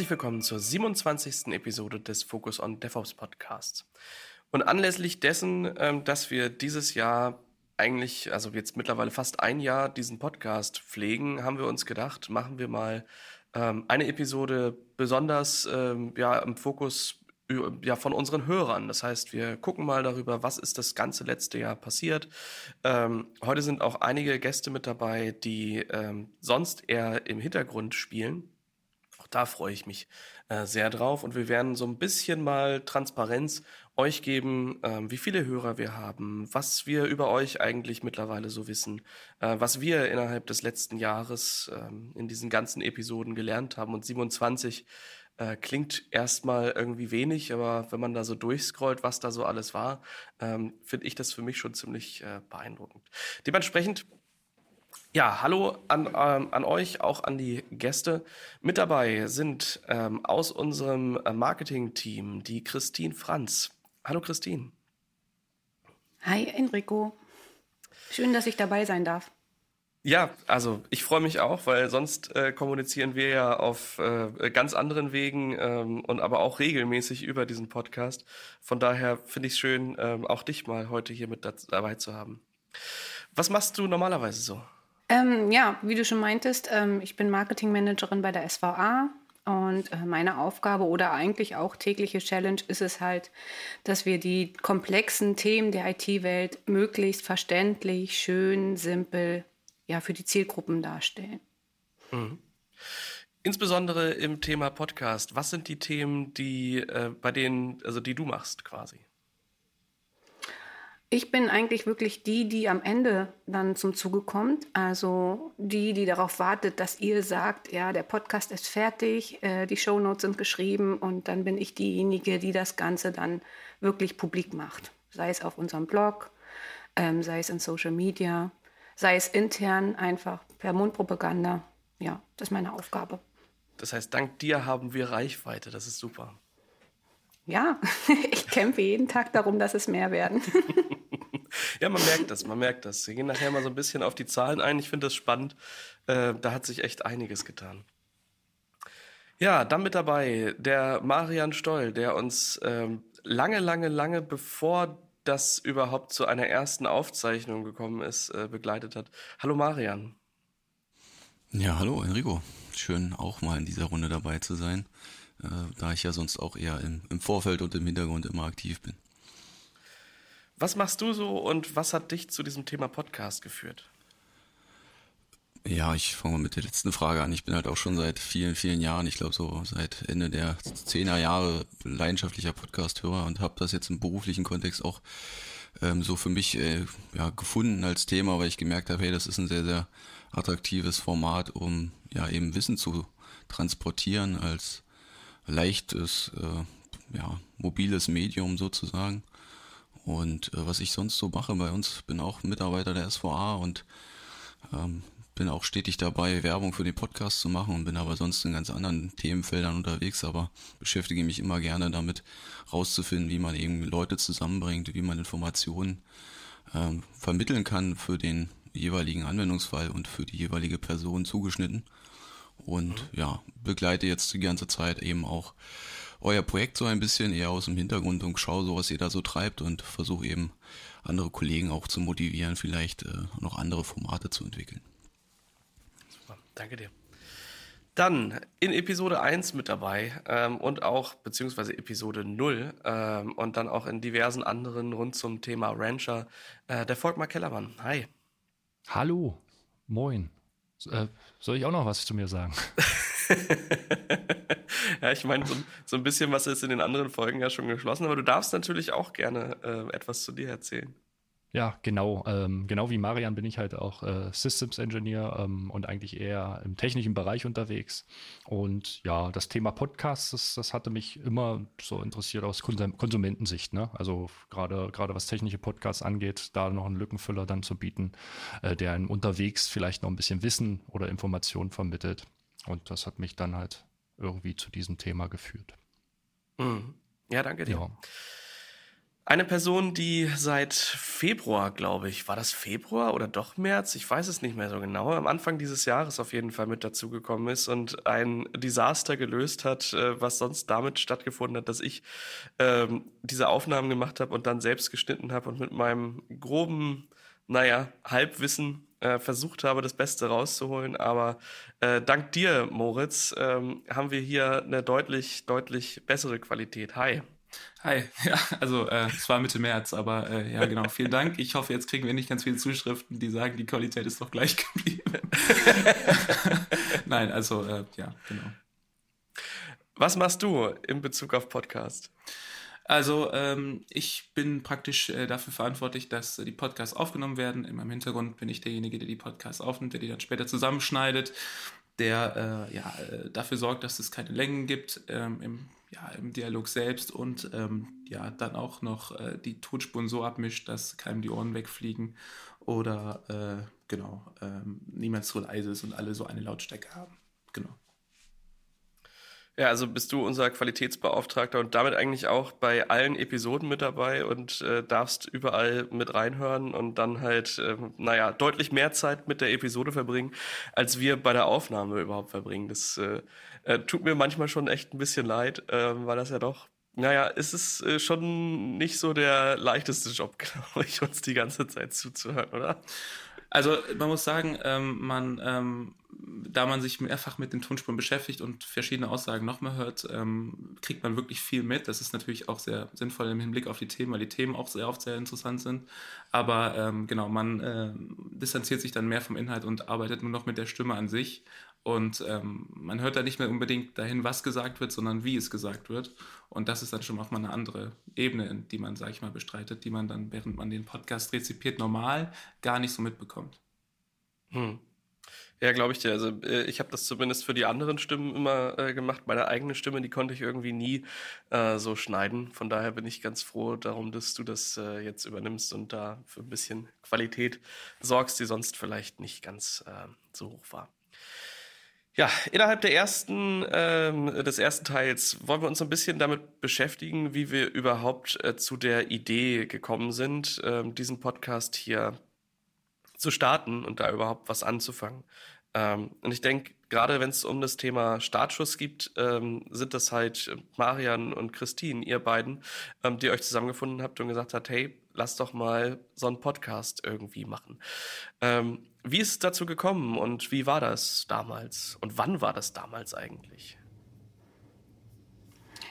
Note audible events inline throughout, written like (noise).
Herzlich willkommen zur 27. Episode des Focus on DevOps Podcasts. Und anlässlich dessen, ähm, dass wir dieses Jahr eigentlich, also jetzt mittlerweile fast ein Jahr diesen Podcast pflegen, haben wir uns gedacht, machen wir mal ähm, eine Episode besonders ähm, ja, im Fokus ja, von unseren Hörern. Das heißt, wir gucken mal darüber, was ist das ganze letzte Jahr passiert. Ähm, heute sind auch einige Gäste mit dabei, die ähm, sonst eher im Hintergrund spielen. Da freue ich mich äh, sehr drauf. Und wir werden so ein bisschen mal Transparenz euch geben, ähm, wie viele Hörer wir haben, was wir über euch eigentlich mittlerweile so wissen, äh, was wir innerhalb des letzten Jahres ähm, in diesen ganzen Episoden gelernt haben. Und 27 äh, klingt erstmal irgendwie wenig, aber wenn man da so durchscrollt, was da so alles war, ähm, finde ich das für mich schon ziemlich äh, beeindruckend. Dementsprechend ja, hallo an, ähm, an euch, auch an die Gäste. Mit dabei sind ähm, aus unserem äh, Marketing-Team die Christine Franz. Hallo Christine. Hi Enrico. Schön, dass ich dabei sein darf. Ja, also ich freue mich auch, weil sonst äh, kommunizieren wir ja auf äh, ganz anderen Wegen ähm, und aber auch regelmäßig über diesen Podcast. Von daher finde ich es schön, ähm, auch dich mal heute hier mit dabei zu haben. Was machst du normalerweise so? Ähm, ja, wie du schon meintest, ähm, ich bin Marketingmanagerin bei der SVA und äh, meine Aufgabe oder eigentlich auch tägliche Challenge ist es halt, dass wir die komplexen Themen der IT-Welt möglichst verständlich, schön, simpel ja, für die Zielgruppen darstellen. Mhm. Insbesondere im Thema Podcast, was sind die Themen, die äh, bei denen, also die du machst quasi? Ich bin eigentlich wirklich die, die am Ende dann zum Zuge kommt. Also die, die darauf wartet, dass ihr sagt, ja, der Podcast ist fertig, äh, die Shownotes sind geschrieben und dann bin ich diejenige, die das Ganze dann wirklich publik macht. Sei es auf unserem Blog, ähm, sei es in Social Media sei es intern einfach per Mundpropaganda. Ja, das ist meine Aufgabe. Das heißt, dank dir haben wir Reichweite. Das ist super. Ja, (laughs) ich kämpfe jeden Tag darum, dass es mehr werden. (laughs) ja, man merkt das, man merkt das. Wir gehen nachher mal so ein bisschen auf die Zahlen ein. Ich finde das spannend. Äh, da hat sich echt einiges getan. Ja, dann mit dabei der Marian Stoll, der uns ähm, lange, lange, lange bevor das überhaupt zu einer ersten Aufzeichnung gekommen ist, äh, begleitet hat. Hallo Marian. Ja, hallo Enrico. Schön auch mal in dieser Runde dabei zu sein, äh, da ich ja sonst auch eher im, im Vorfeld und im Hintergrund immer aktiv bin. Was machst du so und was hat dich zu diesem Thema Podcast geführt? Ja, ich fange mal mit der letzten Frage an. Ich bin halt auch schon seit vielen, vielen Jahren, ich glaube so seit Ende der zehner Jahre leidenschaftlicher Podcast-Hörer und habe das jetzt im beruflichen Kontext auch ähm, so für mich äh, ja, gefunden als Thema, weil ich gemerkt habe, hey, das ist ein sehr, sehr attraktives Format, um ja eben Wissen zu transportieren als leichtes, äh, ja, mobiles Medium sozusagen. Und äh, was ich sonst so mache bei uns, bin auch Mitarbeiter der SVA und ähm, bin auch stetig dabei, Werbung für den Podcast zu machen und bin aber sonst in ganz anderen Themenfeldern unterwegs, aber beschäftige mich immer gerne damit, rauszufinden, wie man eben Leute zusammenbringt, wie man Informationen ähm, vermitteln kann für den jeweiligen Anwendungsfall und für die jeweilige Person zugeschnitten. Und mhm. ja, begleite jetzt die ganze Zeit eben auch euer Projekt so ein bisschen eher aus dem Hintergrund und schaue so, was ihr da so treibt und versuche eben andere Kollegen auch zu motivieren, vielleicht äh, noch andere Formate zu entwickeln. Danke dir. Dann in Episode 1 mit dabei ähm, und auch, beziehungsweise Episode 0 ähm, und dann auch in diversen anderen rund zum Thema Rancher, äh, der Volkmar Kellermann. Hi. Hallo, moin. Äh, soll ich auch noch was zu mir sagen? (laughs) ja, ich meine, so, so, ein bisschen was ist in den anderen Folgen ja schon geschlossen, aber du darfst natürlich auch gerne äh, etwas zu dir erzählen. Ja, genau. Ähm, genau wie Marian bin ich halt auch äh, Systems Engineer ähm, und eigentlich eher im technischen Bereich unterwegs. Und ja, das Thema Podcasts, das, das hatte mich immer so interessiert aus Konsum Konsumentensicht. Ne? Also gerade gerade was technische Podcasts angeht, da noch einen Lückenfüller dann zu bieten, äh, der einem unterwegs vielleicht noch ein bisschen Wissen oder Informationen vermittelt. Und das hat mich dann halt irgendwie zu diesem Thema geführt. Mhm. Ja, danke dir. Ja. Eine Person, die seit Februar, glaube ich, war das Februar oder doch März? Ich weiß es nicht mehr so genau. Am Anfang dieses Jahres auf jeden Fall mit dazugekommen ist und ein Desaster gelöst hat, äh, was sonst damit stattgefunden hat, dass ich ähm, diese Aufnahmen gemacht habe und dann selbst geschnitten habe und mit meinem groben, naja, Halbwissen äh, versucht habe, das Beste rauszuholen. Aber äh, dank dir, Moritz, ähm, haben wir hier eine deutlich, deutlich bessere Qualität. Hi. Hi, (laughs) ja, also äh, es war Mitte März, aber äh, ja, genau, vielen Dank. Ich hoffe, jetzt kriegen wir nicht ganz viele Zuschriften, die sagen, die Qualität ist doch gleich (laughs) geblieben. Nein, also äh, ja, genau. Was machst du in Bezug auf Podcast? Also ähm, ich bin praktisch äh, dafür verantwortlich, dass äh, die Podcasts aufgenommen werden. In meinem Hintergrund bin ich derjenige, der die Podcasts aufnimmt, der die dann später zusammenschneidet, der äh, ja, äh, dafür sorgt, dass es keine Längen gibt ähm, im ja, im Dialog selbst und ähm, ja, dann auch noch äh, die Tonspuren so abmischt, dass keinem die Ohren wegfliegen oder äh, genau, ähm, niemand so leise ist und alle so eine Lautstärke haben. Genau. Ja, also bist du unser Qualitätsbeauftragter und damit eigentlich auch bei allen Episoden mit dabei und äh, darfst überall mit reinhören und dann halt, äh, naja, deutlich mehr Zeit mit der Episode verbringen, als wir bei der Aufnahme überhaupt verbringen. Das äh, äh, tut mir manchmal schon echt ein bisschen leid, äh, weil das ja doch, naja, es ist äh, schon nicht so der leichteste Job, (laughs) glaube ich, uns die ganze Zeit zuzuhören, oder? Also man muss sagen, ähm, man, ähm, da man sich mehrfach mit den Tonspuren beschäftigt und verschiedene Aussagen nochmal hört, ähm, kriegt man wirklich viel mit. Das ist natürlich auch sehr sinnvoll im Hinblick auf die Themen, weil die Themen auch sehr oft sehr interessant sind. Aber ähm, genau, man äh, distanziert sich dann mehr vom Inhalt und arbeitet nur noch mit der Stimme an sich und ähm, man hört da nicht mehr unbedingt dahin, was gesagt wird, sondern wie es gesagt wird. Und das ist dann schon auch mal eine andere Ebene, die man, sag ich mal, bestreitet, die man dann, während man den Podcast rezipiert, normal gar nicht so mitbekommt. Hm. Ja, glaube ich dir. Also äh, ich habe das zumindest für die anderen Stimmen immer äh, gemacht. Meine eigene Stimme, die konnte ich irgendwie nie äh, so schneiden. Von daher bin ich ganz froh darum, dass du das äh, jetzt übernimmst und da für ein bisschen Qualität sorgst, die sonst vielleicht nicht ganz äh, so hoch war. Ja, innerhalb der ersten, ähm, des ersten Teils wollen wir uns ein bisschen damit beschäftigen, wie wir überhaupt äh, zu der Idee gekommen sind, ähm, diesen Podcast hier zu starten und da überhaupt was anzufangen. Ähm, und ich denke, gerade wenn es um das Thema Startschuss gibt, ähm, sind das halt Marian und Christine, ihr beiden, ähm, die euch zusammengefunden habt und gesagt habt, hey, lass doch mal so einen Podcast irgendwie machen. Ähm, wie ist es dazu gekommen und wie war das damals? Und wann war das damals eigentlich?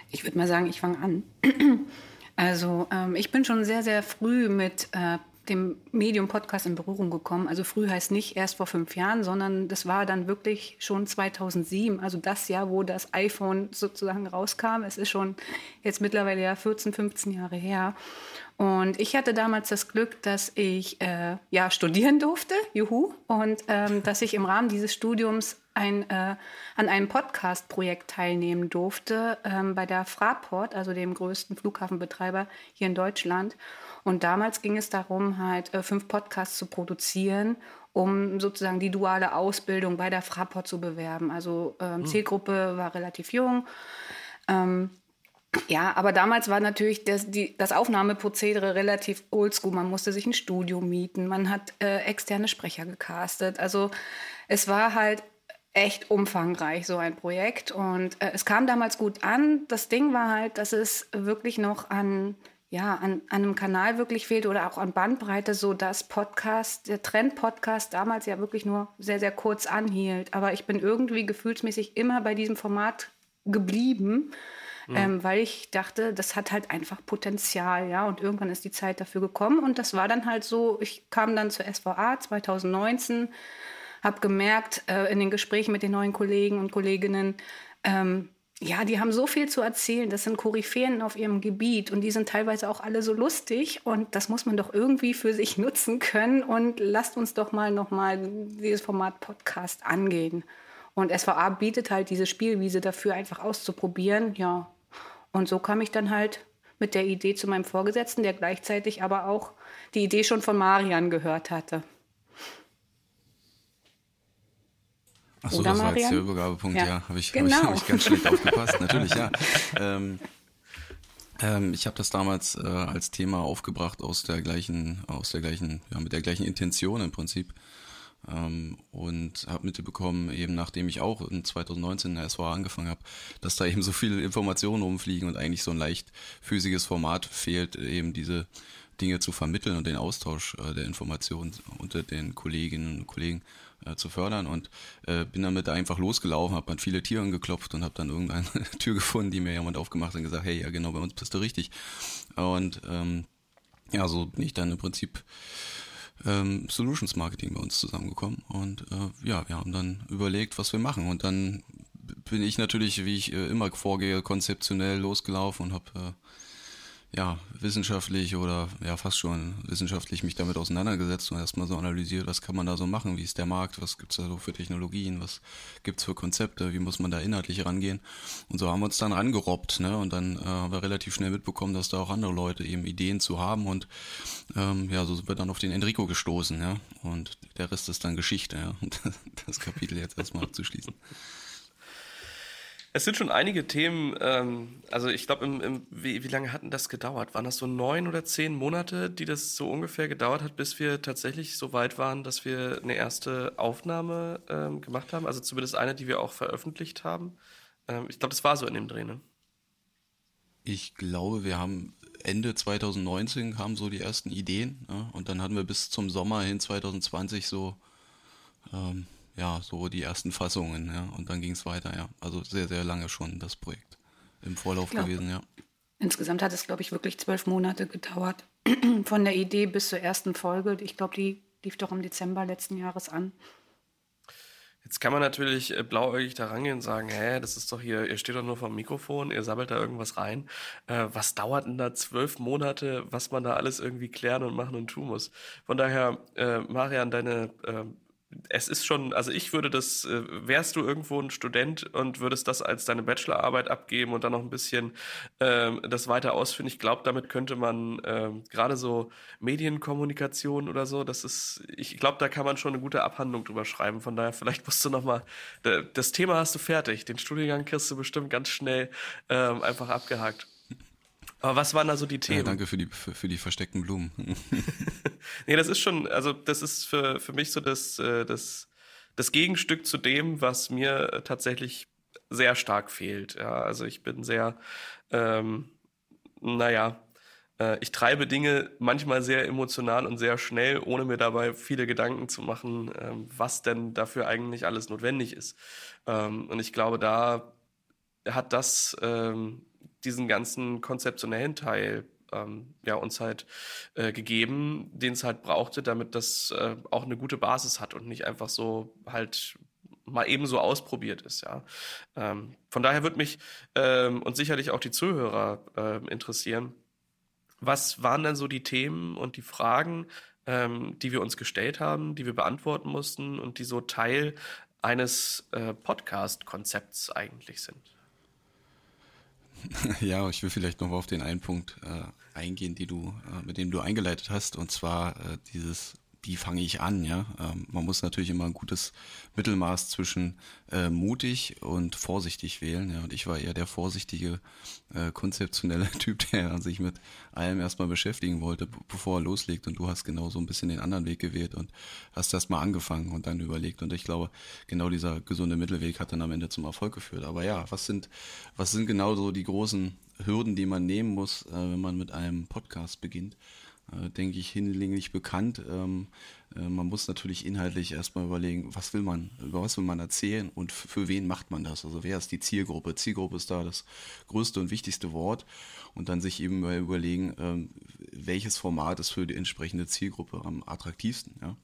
Ich würde mal sagen, ich fange an. (clears throat) Also ähm, ich bin schon sehr, sehr früh mit äh, dem Medium-Podcast in Berührung gekommen. Also früh heißt nicht erst vor fünf Jahren, sondern das war dann wirklich schon 2007, also das Jahr, wo das iPhone sozusagen rauskam. Es ist schon jetzt mittlerweile ja 14, 15 Jahre her. Und ich hatte damals das Glück, dass ich äh, ja studieren durfte, juhu, und ähm, dass ich im Rahmen dieses Studiums ein, äh, an einem Podcast-Projekt teilnehmen durfte ähm, bei der Fraport, also dem größten Flughafenbetreiber hier in Deutschland. Und damals ging es darum, halt äh, fünf Podcasts zu produzieren, um sozusagen die duale Ausbildung bei der Fraport zu bewerben. Also ähm, hm. Zielgruppe war relativ jung. Ähm, ja, aber damals war natürlich das, die, das Aufnahmeprozedere relativ oldschool. Man musste sich ein Studio mieten, man hat äh, externe Sprecher gecastet. Also es war halt echt umfangreich, so ein Projekt. Und äh, es kam damals gut an. Das Ding war halt, dass es wirklich noch an, ja, an, an einem Kanal wirklich fehlte oder auch an Bandbreite, so dass Podcast, der Trend-Podcast damals ja wirklich nur sehr, sehr kurz anhielt. Aber ich bin irgendwie gefühlsmäßig immer bei diesem Format geblieben mhm. ähm, weil ich dachte, das hat halt einfach Potenzial, ja. Und irgendwann ist die Zeit dafür gekommen und das war dann halt so. Ich kam dann zur SVA 2019, habe gemerkt äh, in den Gesprächen mit den neuen Kollegen und Kolleginnen, ähm, ja, die haben so viel zu erzählen. Das sind Koryphäen auf ihrem Gebiet und die sind teilweise auch alle so lustig und das muss man doch irgendwie für sich (laughs) nutzen können. Und lasst uns doch mal nochmal dieses Format Podcast angehen. Und SVA bietet halt diese Spielwiese dafür, einfach auszuprobieren. Ja, und so kam ich dann halt mit der Idee zu meinem Vorgesetzten, der gleichzeitig aber auch die Idee schon von Marian gehört hatte. Achso, das war jetzt der Übergabepunkt, ja, ja habe ich, genau. hab ich, hab ich ganz schlecht (laughs) aufgepasst, natürlich, ja. Ähm, Ähm, ich habe das damals äh, als Thema aufgebracht aus der gleichen, aus der gleichen, ja, mit der gleichen Intention im Prinzip. Ähm, und habe mitbekommen, eben nachdem ich auch in 2019 in der SVA angefangen habe, dass da eben so viele Informationen rumfliegen und eigentlich so ein leicht physiges Format fehlt, eben diese Dinge zu vermitteln und den Austausch äh, der Informationen unter den Kolleginnen und Kollegen äh, zu fördern und äh, bin damit einfach losgelaufen, habe an viele Tieren geklopft und habe dann irgendeine (laughs) Tür gefunden, die mir jemand aufgemacht hat und gesagt, hey, ja genau, bei uns bist du richtig. Und ähm, ja, so bin ich dann im Prinzip ähm, Solutions Marketing bei uns zusammengekommen und äh, ja, wir haben dann überlegt, was wir machen und dann bin ich natürlich, wie ich äh, immer vorgehe, konzeptionell losgelaufen und habe äh, ja, wissenschaftlich oder ja fast schon wissenschaftlich mich damit auseinandergesetzt und erstmal so analysiert, was kann man da so machen, wie ist der Markt, was gibt's da so für Technologien, was gibt's für Konzepte, wie muss man da inhaltlich rangehen. Und so haben wir uns dann rangerobbt, ne? Und dann äh, haben wir relativ schnell mitbekommen, dass da auch andere Leute eben Ideen zu haben und ähm, ja, so sind wir dann auf den Enrico gestoßen, ja. Und der Rest ist dann Geschichte, ja. Und (laughs) das Kapitel jetzt erstmal abzuschließen. Es sind schon einige Themen, ähm, also ich glaube, wie, wie lange hatten das gedauert? Waren das so neun oder zehn Monate, die das so ungefähr gedauert hat, bis wir tatsächlich so weit waren, dass wir eine erste Aufnahme ähm, gemacht haben? Also zumindest eine, die wir auch veröffentlicht haben. Ähm, ich glaube, das war so in dem Dreh, ne? Ich glaube, wir haben Ende 2019 kamen so die ersten Ideen ja, und dann hatten wir bis zum Sommer hin 2020 so ähm, ja, so die ersten Fassungen, ja. Und dann ging es weiter, ja. Also sehr, sehr lange schon das Projekt im Vorlauf glaub, gewesen, ja. Insgesamt hat es, glaube ich, wirklich zwölf Monate gedauert. (clears throat) Von der Idee bis zur ersten Folge. Ich glaube, die lief doch im Dezember letzten Jahres an. Jetzt kann man natürlich äh, blauäugig da rangehen und sagen, hä, das ist doch hier, ihr steht doch nur vom Mikrofon, ihr sammelt da irgendwas rein. Äh, was dauert denn da zwölf Monate, was man da alles irgendwie klären und machen und tun muss? Von daher, äh, Marian, deine äh, es ist schon, also ich würde das, äh, wärst du irgendwo ein Student und würdest das als deine Bachelorarbeit abgeben und dann noch ein bisschen ähm, das weiter ausführen. Ich glaube, damit könnte man ähm, gerade so Medienkommunikation oder so, das ist, ich glaube, da kann man schon eine gute Abhandlung drüber schreiben. Von daher, vielleicht musst du nochmal, das Thema hast du fertig. Den Studiengang kriegst du bestimmt ganz schnell ähm, einfach abgehakt. Aber was waren da so die Themen? Ja, danke für die, für, für die versteckten Blumen. (laughs) nee, das ist schon, also das ist für, für mich so das, äh, das, das Gegenstück zu dem, was mir tatsächlich sehr stark fehlt. Ja, also ich bin sehr, ähm, naja, äh, ich treibe Dinge manchmal sehr emotional und sehr schnell, ohne mir dabei viele Gedanken zu machen, ähm, was denn dafür eigentlich alles notwendig ist. Ähm, und ich glaube, da hat das ähm, diesen ganzen konzeptionellen Teil ähm, ja, uns halt äh, gegeben, den es halt brauchte, damit das äh, auch eine gute Basis hat und nicht einfach so halt mal eben so ausprobiert ist, ja. Ähm, von daher würde mich ähm, und sicherlich auch die Zuhörer äh, interessieren, was waren denn so die Themen und die Fragen, ähm, die wir uns gestellt haben, die wir beantworten mussten und die so Teil eines äh, Podcast-Konzepts eigentlich sind? (laughs) Ja, ich will vielleicht noch auf den einen Punkt äh, eingehen, die du, äh, mit dem du eingeleitet hast, und zwar äh, dieses wie fange ich an, ja. Ähm, man muss natürlich immer ein gutes Mittelmaß zwischen äh, mutig und vorsichtig wählen, ja. Und ich war eher der vorsichtige, äh, konzeptionelle (laughs) Typ, der sich mit allem erstmal beschäftigen wollte, bevor er loslegt. Und du hast genau so ein bisschen den anderen Weg gewählt und hast erstmal angefangen und dann überlegt. Und ich glaube, genau dieser gesunde Mittelweg hat dann am Ende zum Erfolg geführt. Aber ja, was sind, was sind genau so die großen Hürden, die man nehmen muss, äh, wenn man mit einem Podcast beginnt? Äh, denke ich, hinlänglich bekannt. Ähm, äh, man muss natürlich inhaltlich erstmal überlegen, was will man, über was will man erzählen und für wen macht man das? Also wer ist die Zielgruppe? Zielgruppe ist da das größte und wichtigste Wort und dann sich eben mal überlegen, ähm, welches Format ist für die entsprechende Zielgruppe am attraktivsten. Ja?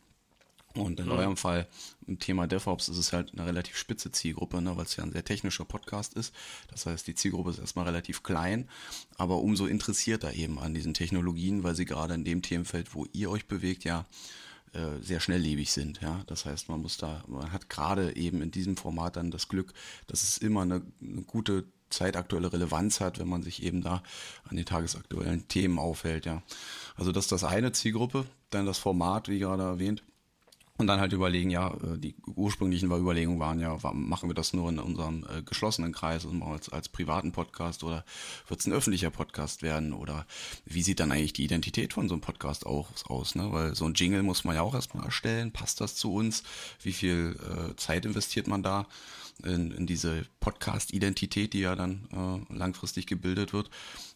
Und in eurem Fall im Thema DevOps ist es halt eine relativ spitze Zielgruppe, ne, weil es ja ein sehr technischer Podcast ist. Das heißt, die Zielgruppe ist erstmal relativ klein, aber umso interessierter eben an diesen Technologien, weil sie gerade in dem Themenfeld, wo ihr euch bewegt, ja äh, sehr schnelllebig sind. Ja, das heißt, man muss da, man hat gerade eben in diesem Format dann das Glück, dass es immer eine, eine gute zeitaktuelle Relevanz hat, wenn man sich eben da an den tagesaktuellen Themen aufhält. Ja, also das ist das eine Zielgruppe, dann das Format, wie gerade erwähnt Und dann halt überlegen, ja, äh, die ursprünglichen Überlegungen waren ja, machen wir das nur in unserem äh, geschlossenen Kreis und als, als privaten Podcast oder wird es ein öffentlicher Podcast werden oder wie sieht dann eigentlich die Identität von so einem Podcast auch aus, ne? Weil so ein Jingle muss man ja auch erstmal erstellen, passt das zu uns, wie viel äh, Zeit investiert man da? in, in diese Podcast-Identität, die ja dann äh, langfristig gebildet wird.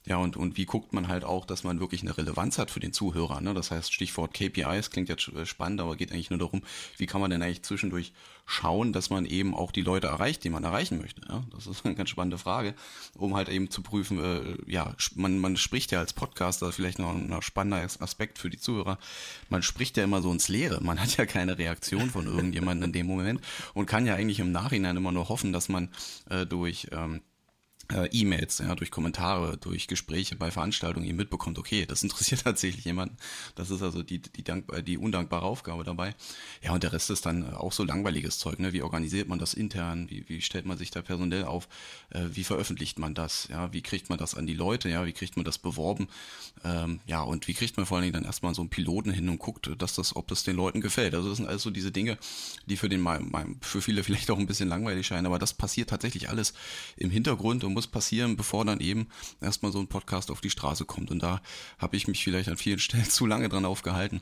Ja, und, und wie guckt man halt auch, dass man wirklich eine Relevanz hat für den Zuhörer? Ne? Das heißt, Stichwort KPIs klingt jetzt äh, spannend, aber geht eigentlich nur darum, wie kann man denn eigentlich zwischendurch schauen, dass man eben auch die Leute erreicht, die man erreichen möchte. Ja? Das ist eine ganz spannende Frage, um halt eben zu prüfen, äh, ja, man, man spricht ja als Podcaster, vielleicht noch ein spannender Aspekt für die Zuhörer, man spricht ja immer so ins Leere. Man hat ja keine Reaktion von (laughs) irgendjemandem in dem Moment und kann ja eigentlich im Nachhinein immer nur hoffen, dass man äh, durch ähm, äh, E-Mails, ja, durch Kommentare, durch Gespräche bei Veranstaltungen ihr mitbekommt, okay, das (laughs) interessiert tatsächlich jemanden. Das ist also die, die, dankbar, die undankbare Aufgabe dabei. Ja, und der Rest ist dann auch so langweiliges Zeug, ne? Wie organisiert man das intern? Wie, wie stellt man sich da personell auf? Äh, wie veröffentlicht man das? Ja, wie kriegt man das an die Leute? Ja, wie kriegt man das beworben? Ähm, ja, und wie kriegt man vor allen Dingen dann erstmal so einen Piloten hin und guckt, dass das, ob das den Leuten gefällt? Also das sind alles so diese Dinge, die für den, für viele (laughs) vielleicht auch ein bisschen langweilig scheinen, aber das passiert tatsächlich alles im Hintergrund und muss passieren, bevor dann eben erstmal so ein Podcast auf die Straße kommt. Und da habe ich mich vielleicht an vielen (laughs) Stellen zu lange dran aufgehalten.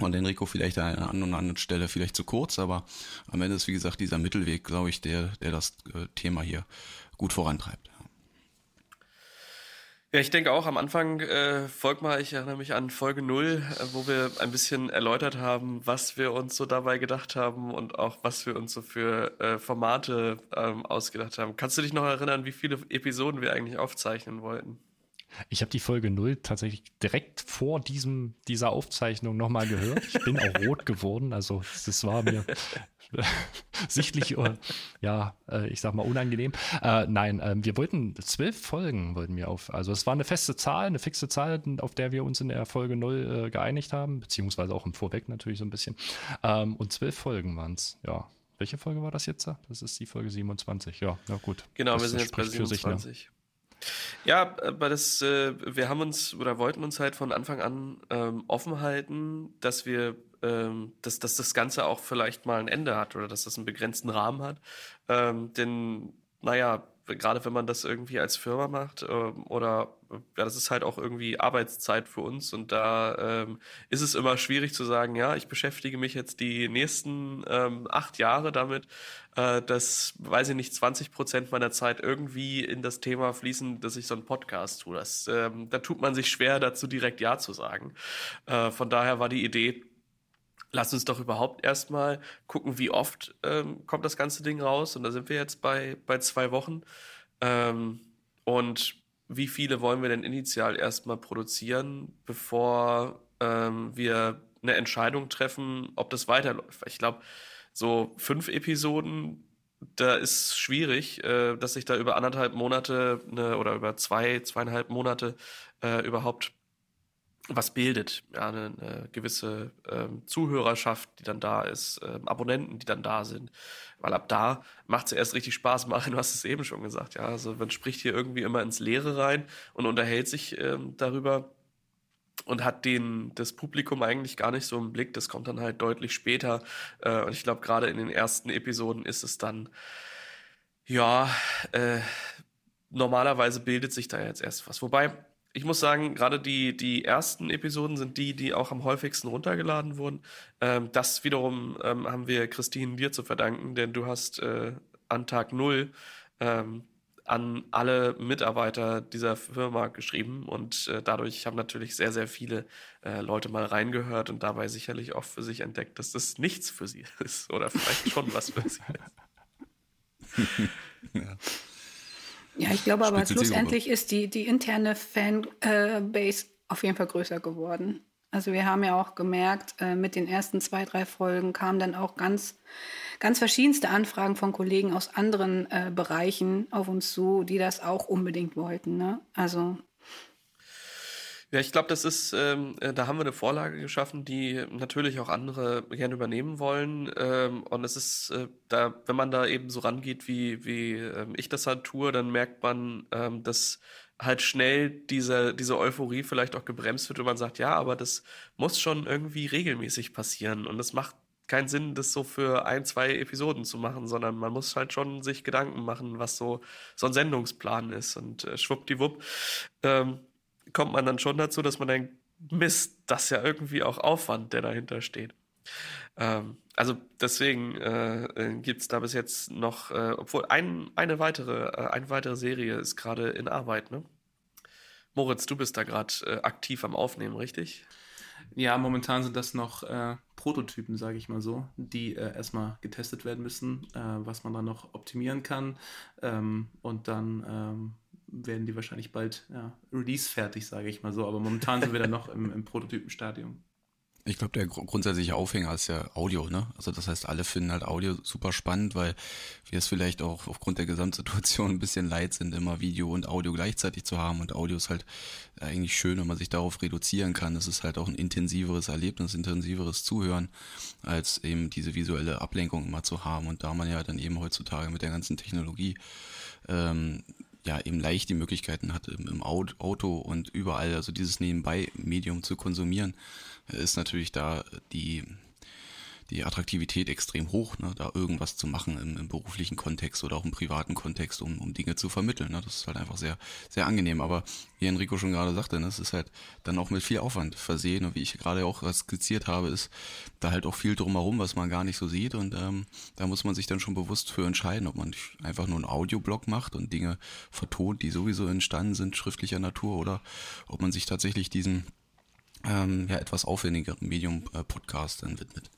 Und Enrico vielleicht an einer anderen Stelle vielleicht zu kurz, aber am Ende ist, wie gesagt, dieser Mittelweg, glaube ich, der, der das äh, Thema hier gut vorantreibt. Ja, ich denke auch am Anfang, äh, folgt mal, ich erinnere mich an Folge 0, äh, wo wir ein bisschen erläutert haben, was wir uns so dabei gedacht haben und auch was wir uns so für äh, Formate ähm, ausgedacht haben. Kannst du dich noch erinnern, wie viele Episoden wir eigentlich aufzeichnen wollten? Ich habe die Folge 0 tatsächlich direkt vor diesem, dieser Aufzeichnung nochmal gehört. Ich bin auch rot geworden, also das war mir (laughs) sichtlich, ja, äh, ich sag mal unangenehm. Äh, nein, äh, wir wollten zwölf Folgen wollten wir auf. Also es war eine feste Zahl, eine fixe Zahl, auf der wir uns in der Folge 0 äh, geeinigt haben, beziehungsweise auch im Vorweg natürlich so ein bisschen. Ähm, und zwölf Folgen waren es, ja. Welche Folge war das jetzt? Das ist die Folge 27. Ja, ja gut. Genau, das wir sind jetzt bei 27. Sich, ne? Ja, aber das, äh, wir haben uns oder wollten uns halt von Anfang an ähm, offen halten, dass wir, ähm, dass, dass das Ganze auch vielleicht mal ein Ende hat oder dass das einen begrenzten Rahmen hat. Ähm, denn, naja, gerade wenn man das irgendwie als Firma macht äh, oder ja, das ist halt auch irgendwie Arbeitszeit für uns und da ähm, ist es immer schwierig zu sagen, ja, ich beschäftige mich jetzt die nächsten ähm, acht Jahre damit, äh, dass, weiß ich nicht, 20 Prozent meiner Zeit irgendwie in das Thema fließen, dass ich so einen Podcast tue. Das, ähm, da tut man sich schwer dazu direkt Ja zu sagen. Äh, von daher war die Idee, lass uns doch überhaupt erstmal gucken, wie oft ähm, kommt das ganze Ding raus. Und da sind wir jetzt bei, bei zwei Wochen. Ähm, und wie viele wollen wir denn initial erstmal produzieren, bevor ähm, wir eine Entscheidung treffen, ob das weiterläuft? Ich glaube, so fünf Episoden, da ist schwierig, äh, dass sich da über anderthalb Monate eine, oder über zwei, zweieinhalb Monate äh, überhaupt was bildet. Ja, eine, eine gewisse ähm, Zuhörerschaft, die dann da ist, ähm, Abonnenten, die dann da sind. Weil ab da macht es ja erst richtig Spaß. (laughs) Marin, du hast es eben schon gesagt. Ja, also man spricht hier irgendwie immer ins Leere rein und unterhält sich ähm, darüber und hat den, das Publikum eigentlich gar nicht so im Blick. Das kommt dann halt deutlich später. Äh, und ich glaube, gerade in den ersten Episoden ist es dann, ja, äh, normalerweise bildet sich da jetzt erst was. Wobei, ich muss sagen, gerade die, die ersten Episoden sind die, die auch am häufigsten runtergeladen wurden. Ähm, das wiederum ähm, haben wir Christine dir zu verdanken, denn du hast äh, an Tag null ähm, an alle Mitarbeiter dieser Firma geschrieben und äh, dadurch haben natürlich sehr, sehr viele äh, Leute mal reingehört und dabei sicherlich auch für sich entdeckt, dass das nichts für sie (laughs) ist oder vielleicht schon was für sie ist. (laughs) ja. Ja, ich glaube aber schlussendlich ist die, die interne Fanbase auf jeden Fall größer geworden. Also wir haben ja auch gemerkt, äh, mit den ersten zwei, drei Folgen kamen dann auch ganz, ganz verschiedenste Anfragen von Kollegen aus anderen äh, Bereichen auf uns zu, die das auch unbedingt wollten. Ne? Also ja, ich glaube, das ist, ähm, äh, da haben wir eine Vorlage geschaffen, die natürlich auch andere gerne übernehmen wollen. Ähm, und es ist, äh, da, wenn man da eben so rangeht, wie, wie ähm, ich das halt tue, dann merkt man, ähm, dass halt schnell diese, diese Euphorie vielleicht auch gebremst wird und man sagt, ja, aber das muss schon irgendwie regelmäßig passieren. Und das macht keinen Sinn, das so für ein, zwei Episoden zu machen, sondern man muss halt schon sich Gedanken machen, was so, so ein Sendungsplan ist. Und äh, schwuppdiwupp ähm, kommt man dann schon dazu, dass man denkt, Mist, das ist ja irgendwie auch Aufwand, der dahinter steht. Ähm, also deswegen äh, gibt es da bis jetzt noch, äh, obwohl ein, eine, weitere, äh, eine weitere Serie ist gerade in Arbeit, ne? Moritz, du bist da gerade äh, aktiv am Aufnehmen, richtig? Ja, momentan sind das noch äh, Prototypen, sage ich mal so, die äh, erstmal getestet werden müssen, äh, was man dann noch optimieren kann. Ähm, und dann ähm, werden die wahrscheinlich bald ja, release-fertig, sage ich mal so. Aber momentan sind wir dann noch im, im Prototypenstadium. Ich glaube, der grundsätzliche Aufhänger ist ja Audio, ne? Also das heißt, alle finden halt Audio super spannend, weil wir es vielleicht auch aufgrund der Gesamtsituation ein bisschen leid sind, immer Video und Audio gleichzeitig zu haben. Und Audio ist halt eigentlich schön, wenn man sich darauf reduzieren kann. Es ist halt auch ein intensiveres Erlebnis, intensiveres Zuhören, als eben diese visuelle Ablenkung immer zu haben. Und da man ja dann eben heutzutage mit der ganzen Technologie ähm, ja eben leicht die Möglichkeiten hat, im, Auto und überall, also dieses Nebenbei-Medium zu konsumieren, ist natürlich da die, die Attraktivität extrem hoch, ne, da irgendwas zu machen im, im, beruflichen Kontext oder auch im privaten Kontext, um, um Dinge zu vermitteln. Ne. Das ist halt einfach sehr, sehr angenehm. Aber wie Enrico schon gerade sagte, ne, es ist halt dann auch mit viel Aufwand versehen. Und wie ich gerade auch skizziert habe, ist da halt auch viel drumherum, was man gar nicht so sieht. Und ähm, da muss man sich dann schon bewusst für entscheiden, ob man einfach nur einen Audioblog macht und Dinge vertont, die sowieso entstanden sind, schriftlicher Natur, oder ob man sich tatsächlich diesen ähm, ja, etwas aufwendigeren Medium-Podcast äh, dann widmet.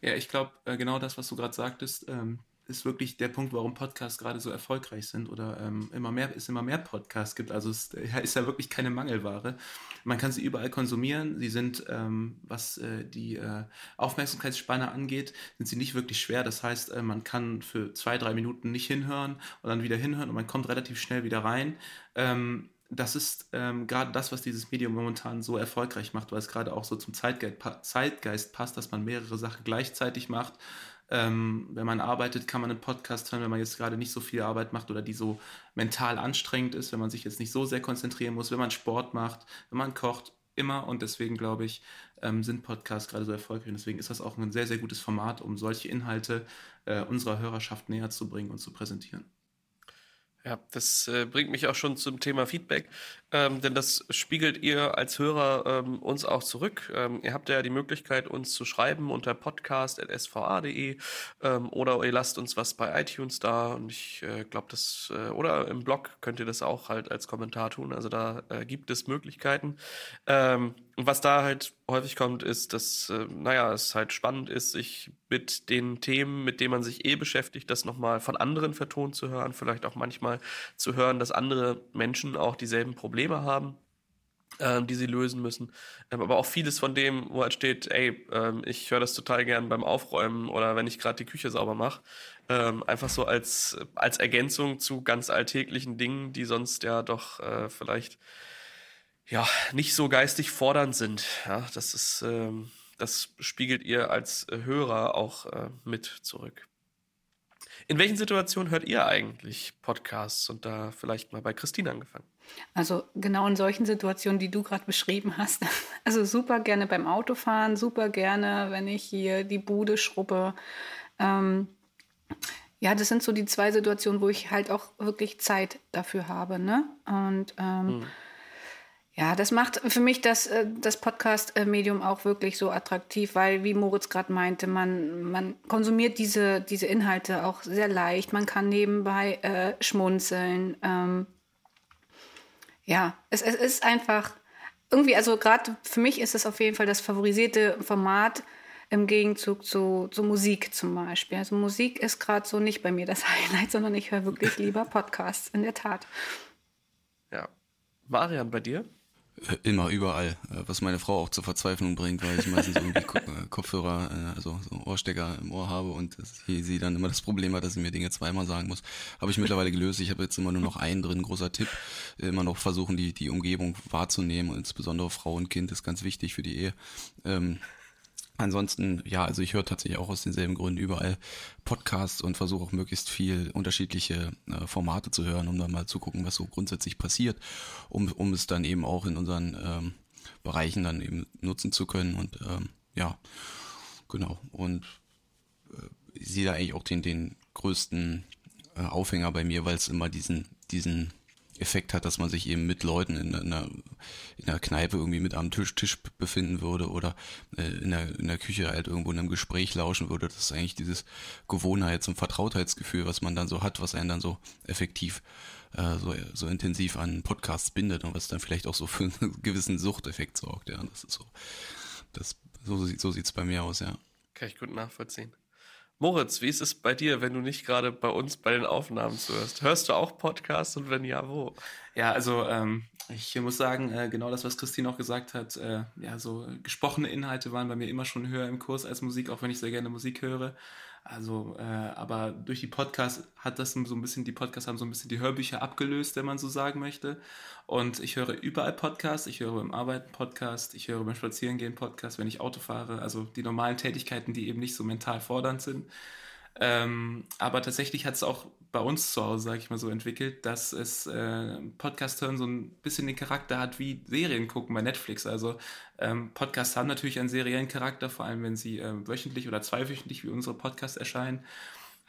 Ja, ich glaube, äh, genau das, was du gerade sagtest, ähm, ist wirklich der Punkt, warum Podcasts gerade so erfolgreich sind oder ähm, immer mehr, es immer mehr Podcasts gibt. Also es ja, ist ja wirklich keine Mangelware. Man kann sie überall konsumieren. Sie sind, ähm, was äh, die äh, Aufmerksamkeitsspanne angeht, sind sie nicht wirklich schwer. Das heißt, äh, man kann für zwei, drei Minuten nicht hinhören und dann wieder hinhören und man kommt relativ schnell wieder rein. Das ist ähm, gerade das, was dieses Medium momentan so erfolgreich macht, weil es gerade auch so zum Zeitgeist, Zeitgeist passt, dass man mehrere Sachen gleichzeitig macht. Ähm, wenn man arbeitet, kann man einen Podcast hören, wenn man jetzt gerade nicht so viel Arbeit macht oder die so mental anstrengend ist, wenn man sich jetzt nicht so sehr konzentrieren muss, wenn man Sport macht, wenn man kocht, immer. Und deswegen glaube ich, ähm, sind Podcasts gerade so erfolgreich. Und deswegen ist das auch ein sehr, sehr gutes Format, um solche Inhalte äh, unserer Hörerschaft näher zu bringen und zu präsentieren. Ja, das äh, bringt mich auch schon zum Thema Feedback, ähm, denn das spiegelt ihr als Hörer ähm, uns auch zurück. Ähm, ihr habt ja die Möglichkeit, uns zu schreiben unter podcast.sva.de ähm, oder ihr lasst uns was bei iTunes da und ich äh, glaube, das äh, oder im Blog könnt ihr das auch halt als Kommentar tun. Also da äh, gibt es Möglichkeiten. Ähm, und was da halt häufig kommt, ist, dass, äh, naja, es halt spannend ist, sich mit den Themen, mit denen man sich eh beschäftigt, das nochmal von anderen vertont zu hören, vielleicht auch manchmal zu hören, dass andere Menschen auch dieselben Probleme haben, ähm, die sie lösen müssen. Ähm, aber auch vieles von dem, wo halt steht, ey, ähm, ich höre das total gern beim Aufräumen oder wenn ich gerade die Küche sauber mache. Ähm, einfach so als, als Ergänzung zu ganz alltäglichen Dingen, die sonst ja doch äh, vielleicht ja, nicht so geistig fordernd sind. Ja, das ist, ähm, das spiegelt ihr als Hörer auch äh, mit zurück. In welchen Situationen hört ihr eigentlich Podcasts und da vielleicht mal bei Christine angefangen? Also genau in solchen Situationen, die du gerade beschrieben hast. (laughs) Also super gerne beim Autofahren, super gerne, wenn ich hier die Bude schrubbe. Ähm, ja, das sind so die zwei Situationen, wo ich halt auch wirklich Zeit dafür habe. Ne? Und ähm, hm ja, das macht für mich das, äh, das Podcast-Medium auch wirklich so attraktiv, weil, wie Moritz gerade meinte, man, man konsumiert diese, diese Inhalte auch sehr leicht. Man kann nebenbei äh, schmunzeln. Ähm, ja, es, es ist einfach irgendwie, also gerade für mich ist es auf jeden Fall das favorisierte Format im Gegenzug zu, zu Musik zum Beispiel. Also Musik ist gerade so nicht bei mir das (laughs) Highlight, sondern ich höre wirklich lieber Podcasts, in der Tat. Ja. Marian, bei dir? Äh, immer, überall. Äh, was meine Frau auch zur Verzweiflung bringt, weil ich meistens irgendwie äh, Kopfhörer, also so Ohrstecker im Ohr habe und sie dann immer das Problem hat, dass sie mir Dinge zweimal sagen muss. Habe ich mittlerweile gelöst. Ich habe jetzt immer nur noch einen drin, großer Tipp. Immer noch versuchen, die, die Umgebung wahrzunehmen insbesondere Frau und Kind ist ganz wichtig für die Ehe. Ähm, Ansonsten, ja, also ich höre tatsächlich auch aus denselben Gründen überall Podcasts und versuche auch möglichst viel unterschiedliche äh, Formate zu hören, um dann mal zu gucken, was so grundsätzlich passiert, um, um es dann eben auch in unseren ähm, Bereichen dann eben nutzen zu können. Und ähm, ja, Genau. Und äh, ich sehe da eigentlich auch den, den größten äh, Aufhänger bei mir, weil es immer diesen, diesen Effekt hat, dass man sich eben mit Leuten in einer, in einer Kneipe irgendwie mit am Tisch, Tisch befinden würde oder äh, in, der, in der Küche halt irgendwo in einem Gespräch lauschen würde. Das ist eigentlich dieses Gewohnheits- und Vertrautheitsgefühl, was man dann so hat, was einen dann so effektiv äh, so, so intensiv an Podcasts bindet und was dann vielleicht auch so für einen (laughs) gewissen Suchteffekt sorgt. Ja, das ist so. Das, so, so sieht es bei mir aus, ja. Kann ich gut nachvollziehen. Moritz, wie ist es bei dir, wenn du nicht gerade bei uns bei den Aufnahmen zuhörst? Hörst du auch Podcasts und wenn ja, wo? Ja, also ähm, ich muss sagen, äh, genau das, was Christine auch gesagt hat, äh, ja, so gesprochene Inhalte waren bei mir immer schon höher im Kurs als Musik, auch wenn ich sehr gerne Musik höre. Also, äh, aber durch die Podcasts hat das so ein bisschen, die Podcasts haben so ein bisschen die Hörbücher abgelöst, wenn man so sagen möchte. Und ich höre überall Podcasts, ich höre beim Arbeiten Podcast, ich höre beim Spazierengehen Podcast, wenn ich Auto fahre, also die normalen Tätigkeiten, die eben nicht so mental fordernd sind. Ähm, aber tatsächlich hat es auch bei uns zu Hause, sage ich mal so, entwickelt, dass es äh, Podcast hören so ein bisschen den Charakter hat wie Serien gucken bei Netflix. Also ähm, Podcasts haben natürlich einen seriellen Charakter, vor allem wenn sie äh, wöchentlich oder zweiwöchentlich wie unsere Podcasts erscheinen.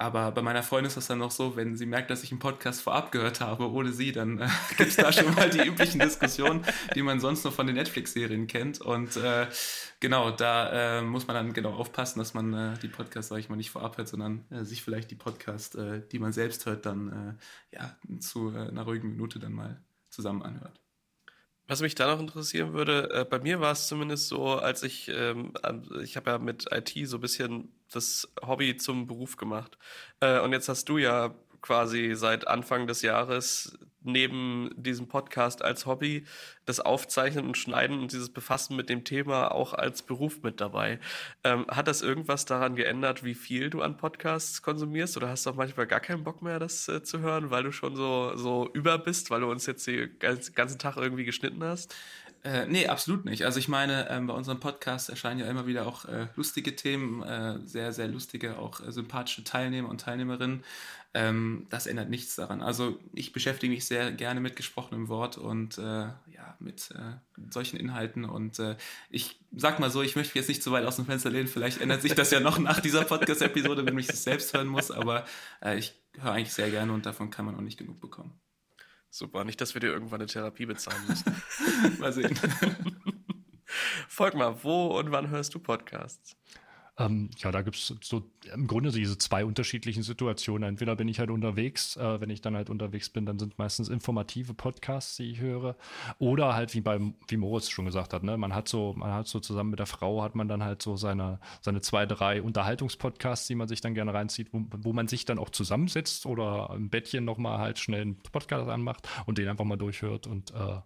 Aber bei meiner Freundin ist das dann noch so, wenn sie merkt, dass ich einen Podcast vorab gehört habe, ohne sie, dann äh, (laughs) gibt es da schon mal die üblichen Diskussionen, die man sonst nur von den Netflix-Serien kennt. Und äh, genau, da äh, muss man dann genau aufpassen, dass man äh, die Podcasts, sage ich mal, nicht vorab hört, sondern äh, sich vielleicht die Podcasts, äh, die man selbst hört, dann äh, ja, zu äh, einer ruhigen Minute dann mal zusammen anhört. Was mich da noch interessieren würde, äh, bei mir war es zumindest so, als ich, ähm, ich habe ja mit IT so ein bisschen das Hobby zum Beruf gemacht. Äh, und jetzt hast du ja quasi seit Anfang des Jahres neben diesem Podcast als Hobby das Aufzeichnen und Schneiden und dieses Befassen mit dem Thema auch als Beruf mit dabei. Ähm, hat das irgendwas daran geändert, wie viel du an Podcasts konsumierst oder hast du auch manchmal gar keinen Bock mehr, das äh, zu hören, weil du schon so, so über bist, weil du uns jetzt den ganzen Tag irgendwie geschnitten hast? Äh, nee, absolut nicht. Also ich meine, ähm, bei unserem Podcast erscheinen ja immer wieder auch äh, lustige Themen, äh, sehr, sehr lustige, auch äh, sympathische Teilnehmer und Teilnehmerinnen. Ähm, das ändert nichts daran. Also ich beschäftige mich sehr gerne mit gesprochenem Wort und äh, ja, mit äh, solchen Inhalten. Und ich sag mal so, ich möchte mich jetzt nicht zu weit aus dem Fenster lehnen. Vielleicht ändert sich das ja noch nach dieser Podcast-Episode, wenn ich das selbst hören muss. Aber ich höre eigentlich sehr gerne und davon kann man auch nicht genug bekommen. Super, nicht, dass wir dir irgendwann eine Therapie bezahlen müssen. (laughs) mal sehen. (laughs) Folg mal, wo und wann hörst du Podcasts? Ähm, ja, da gibt es so im Grunde diese zwei unterschiedlichen Situationen. Entweder bin ich halt unterwegs, äh, wenn ich dann halt unterwegs bin, dann sind meistens informative Podcasts, die ich höre. Oder halt, wie beim, wie Moritz schon gesagt hat, ne, man hat so, man hat so zusammen mit der Frau hat man dann halt so seine, seine zwei, drei Unterhaltungspodcasts, die man sich dann gerne reinzieht, wo, wo man sich dann auch zusammensetzt oder im Bettchen nochmal halt schnell einen Podcast anmacht und den einfach mal durchhört und äh,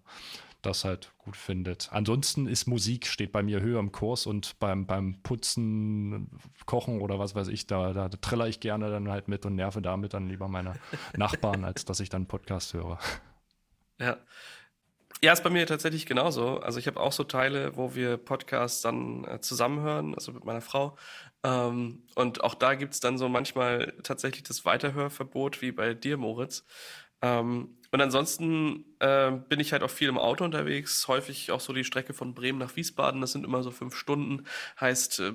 das halt gut findet. Ansonsten ist Musik, steht bei mir höher im Kurs und beim, beim Putzen, Kochen oder was weiß ich, da, da triller ich gerne dann halt mit und nerve damit dann lieber meine (laughs) Nachbarn, als dass ich dann Podcast höre. Ja. Ja, ist bei mir tatsächlich genauso. Also ich habe auch so Teile, wo wir Podcasts dann äh, zusammenhören, also mit meiner Frau. Ähm, und auch da gibt es dann so manchmal tatsächlich das Weiterhörverbot, wie bei dir, Moritz. Ähm, und ansonsten äh, bin ich halt auch viel im Auto unterwegs, häufig auch so die Strecke von Bremen nach Wiesbaden, das sind immer so fünf Stunden, heißt, äh,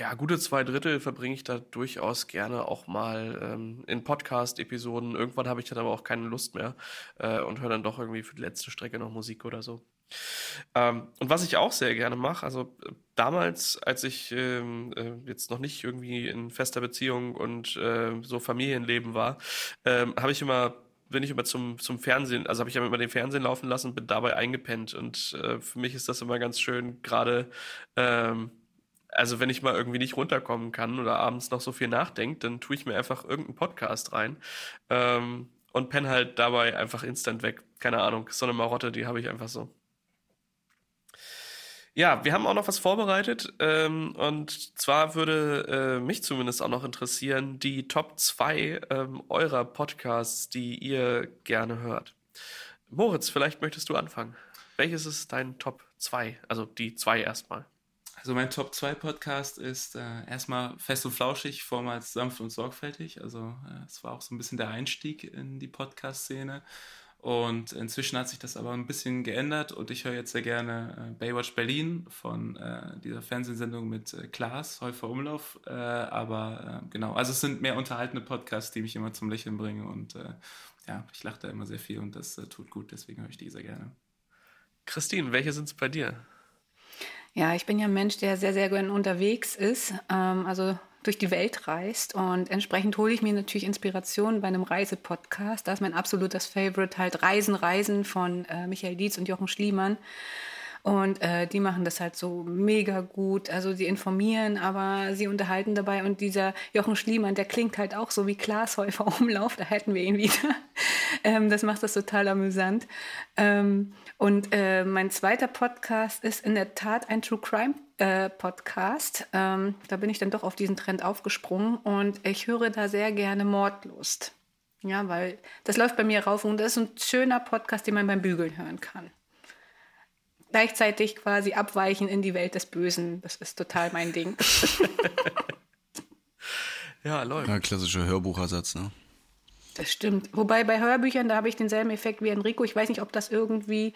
ja, gute zwei Drittel verbringe ich da durchaus gerne auch mal ähm, in Podcast-Episoden. Irgendwann habe ich dann aber auch keine Lust mehr äh, und höre dann doch irgendwie für die letzte Strecke noch Musik oder so. Ähm, und was ich auch sehr gerne mache, also damals, als ich ähm, äh, jetzt noch nicht irgendwie in fester Beziehung und äh, so Familienleben war, ähm, habe ich immer bin ich immer zum, zum Fernsehen, also habe ich immer den Fernsehen laufen lassen und bin dabei eingepennt. Und äh, für mich ist das immer ganz schön, gerade, ähm, also wenn ich mal irgendwie nicht runterkommen kann oder abends noch so viel nachdenkt, dann tue ich mir einfach irgendeinen Podcast rein ähm, und penne halt dabei einfach instant weg. Keine Ahnung, so eine Marotte, die habe ich einfach so. Ja, wir haben auch noch was vorbereitet. Ähm, und zwar würde äh, mich zumindest auch noch interessieren, die Top 2 ähm, eurer Podcasts, die ihr gerne hört. Moritz, vielleicht möchtest du anfangen. Welches ist dein Top 2? Also die 2 erstmal. Also mein Top 2 Podcast ist äh, erstmal Fest und Flauschig, vormals sanft und sorgfältig. Also äh, es war auch so ein bisschen der Einstieg in die Podcast-Szene. Und inzwischen hat sich das aber ein bisschen geändert und ich höre jetzt sehr gerne äh, Baywatch Berlin von äh, dieser Fernsehsendung mit äh, Klaas, Häufer Umlauf. Äh, aber äh, genau, also es sind mehr unterhaltende Podcasts, die mich immer zum Lächeln bringen und äh, ja, ich lache da immer sehr viel und das tut gut, deswegen höre ich die sehr gerne. Christine, welche sind es bei dir? Ja, ich bin ja ein Mensch, der sehr, sehr gerne unterwegs ist. Ähm, also durch die Welt reist. Und entsprechend hole ich mir natürlich Inspiration bei einem Reisepodcast. Da ist mein absolutes Favorite halt Reisen, Reisen von äh, Michael Dietz und Jochen Schliemann. Und äh, die machen das halt so mega gut. Also sie informieren, aber sie unterhalten dabei. Und dieser Jochen Schliemann, der klingt halt auch so wie Glashäufer (laughs) Umlauf. Da hätten wir ihn wieder. (laughs) ähm, das macht das total amüsant. Ähm, und äh, mein zweiter Podcast ist in der Tat ein True Crime äh, Podcast. Ähm, da bin ich dann doch auf diesen Trend aufgesprungen und ich höre da sehr gerne Mordlust. Ja, weil das läuft bei mir rauf und das ist ein schöner Podcast, den man beim Bügeln hören kann gleichzeitig quasi abweichen in die Welt des Bösen. Das ist total mein Ding. (laughs) ja, läuft. Ja, klassischer Hörbuchersatz, ne? Das stimmt. Wobei bei Hörbüchern, da habe ich denselben Effekt wie Enrico. Ich weiß nicht, ob das irgendwie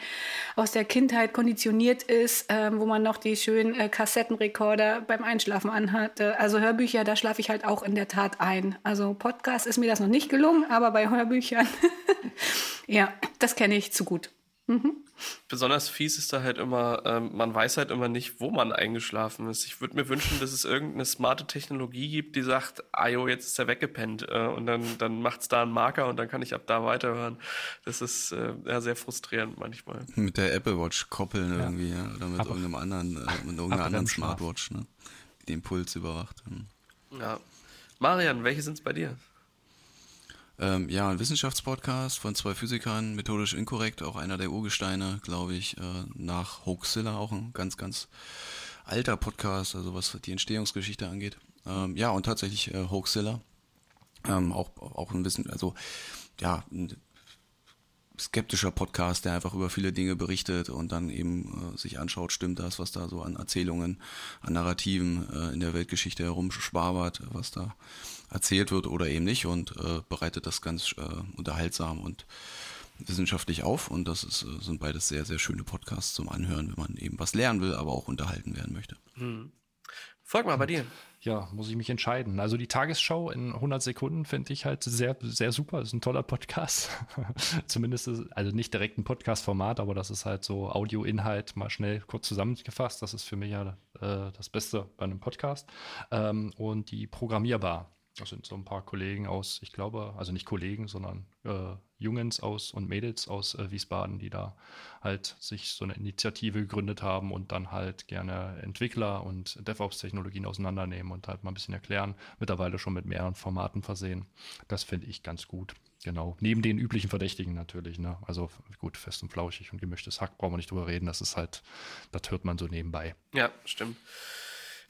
aus der Kindheit konditioniert ist, ähm, wo man noch die schönen äh, Kassettenrekorder beim Einschlafen anhatte. Also Hörbücher, da schlafe ich halt auch in der Tat ein. Also Podcast ist mir das noch nicht gelungen, aber bei Hörbüchern, (laughs) ja, das kenne ich zu gut. Mhm. Besonders fies ist da halt immer, ähm, man weiß halt immer nicht, wo man eingeschlafen ist. Ich würde mir wünschen, dass es irgendeine smarte Technologie gibt, die sagt, ah jo, jetzt ist er weggepennt äh, und dann, dann macht es da einen Marker und dann kann ich ab da weiterhören. Das ist äh, ja, sehr frustrierend manchmal. Mit der Apple Watch koppeln ja. irgendwie, ja, oder mit Aber irgendeinem anderen, äh, mit irgendeiner anderen Smartwatch, ne? die den Puls überwacht. Hm. Ja. Marian, welche sind es bei dir? Ähm, ja, ein Wissenschaftspodcast von zwei Physikern, methodisch inkorrekt, auch einer der Urgesteine, glaube ich, äh, nach Hoaxilla, auch ein ganz, ganz alter Podcast, also was die Entstehungsgeschichte angeht. Ähm, ja, und tatsächlich äh, Hoaxilla, ähm, auch, auch ein bisschen, also ja, ein skeptischer Podcast, der einfach über viele Dinge berichtet und dann eben äh, sich anschaut, stimmt das, was da so an Erzählungen, an Narrativen äh, in der Weltgeschichte herumschwabert, was da erzählt wird oder eben nicht und äh, bereitet das ganz äh, unterhaltsam und wissenschaftlich auf und das ist, äh, sind beides sehr, sehr schöne Podcasts zum Anhören, wenn man eben was lernen will, aber auch unterhalten werden möchte. Hm. Folg mal bei dir. Ja, muss ich mich entscheiden. Also die Tagesschau in 100 Sekunden finde ich halt sehr, sehr super. Das ist ein toller Podcast. (laughs) Zumindest, ist, also nicht direkt ein Podcast-Format, aber das ist halt so Audioinhalt mal schnell kurz zusammengefasst. Das ist für mich ja äh, das Beste bei einem Podcast. Ähm, und die Programmierbar das sind so ein paar Kollegen aus, ich glaube, also nicht Kollegen, sondern äh, Jungens aus und Mädels aus äh, Wiesbaden, die da halt sich so eine Initiative gegründet haben und dann halt gerne Entwickler und DevOps-Technologien auseinandernehmen und halt mal ein bisschen erklären. Mittlerweile schon mit mehreren Formaten versehen. Das finde ich ganz gut. Genau. Neben den üblichen Verdächtigen natürlich. Ne? Also gut, fest und flauschig und gemischtes Hack brauchen wir nicht drüber reden. Das ist halt, das hört man so nebenbei. Ja, stimmt.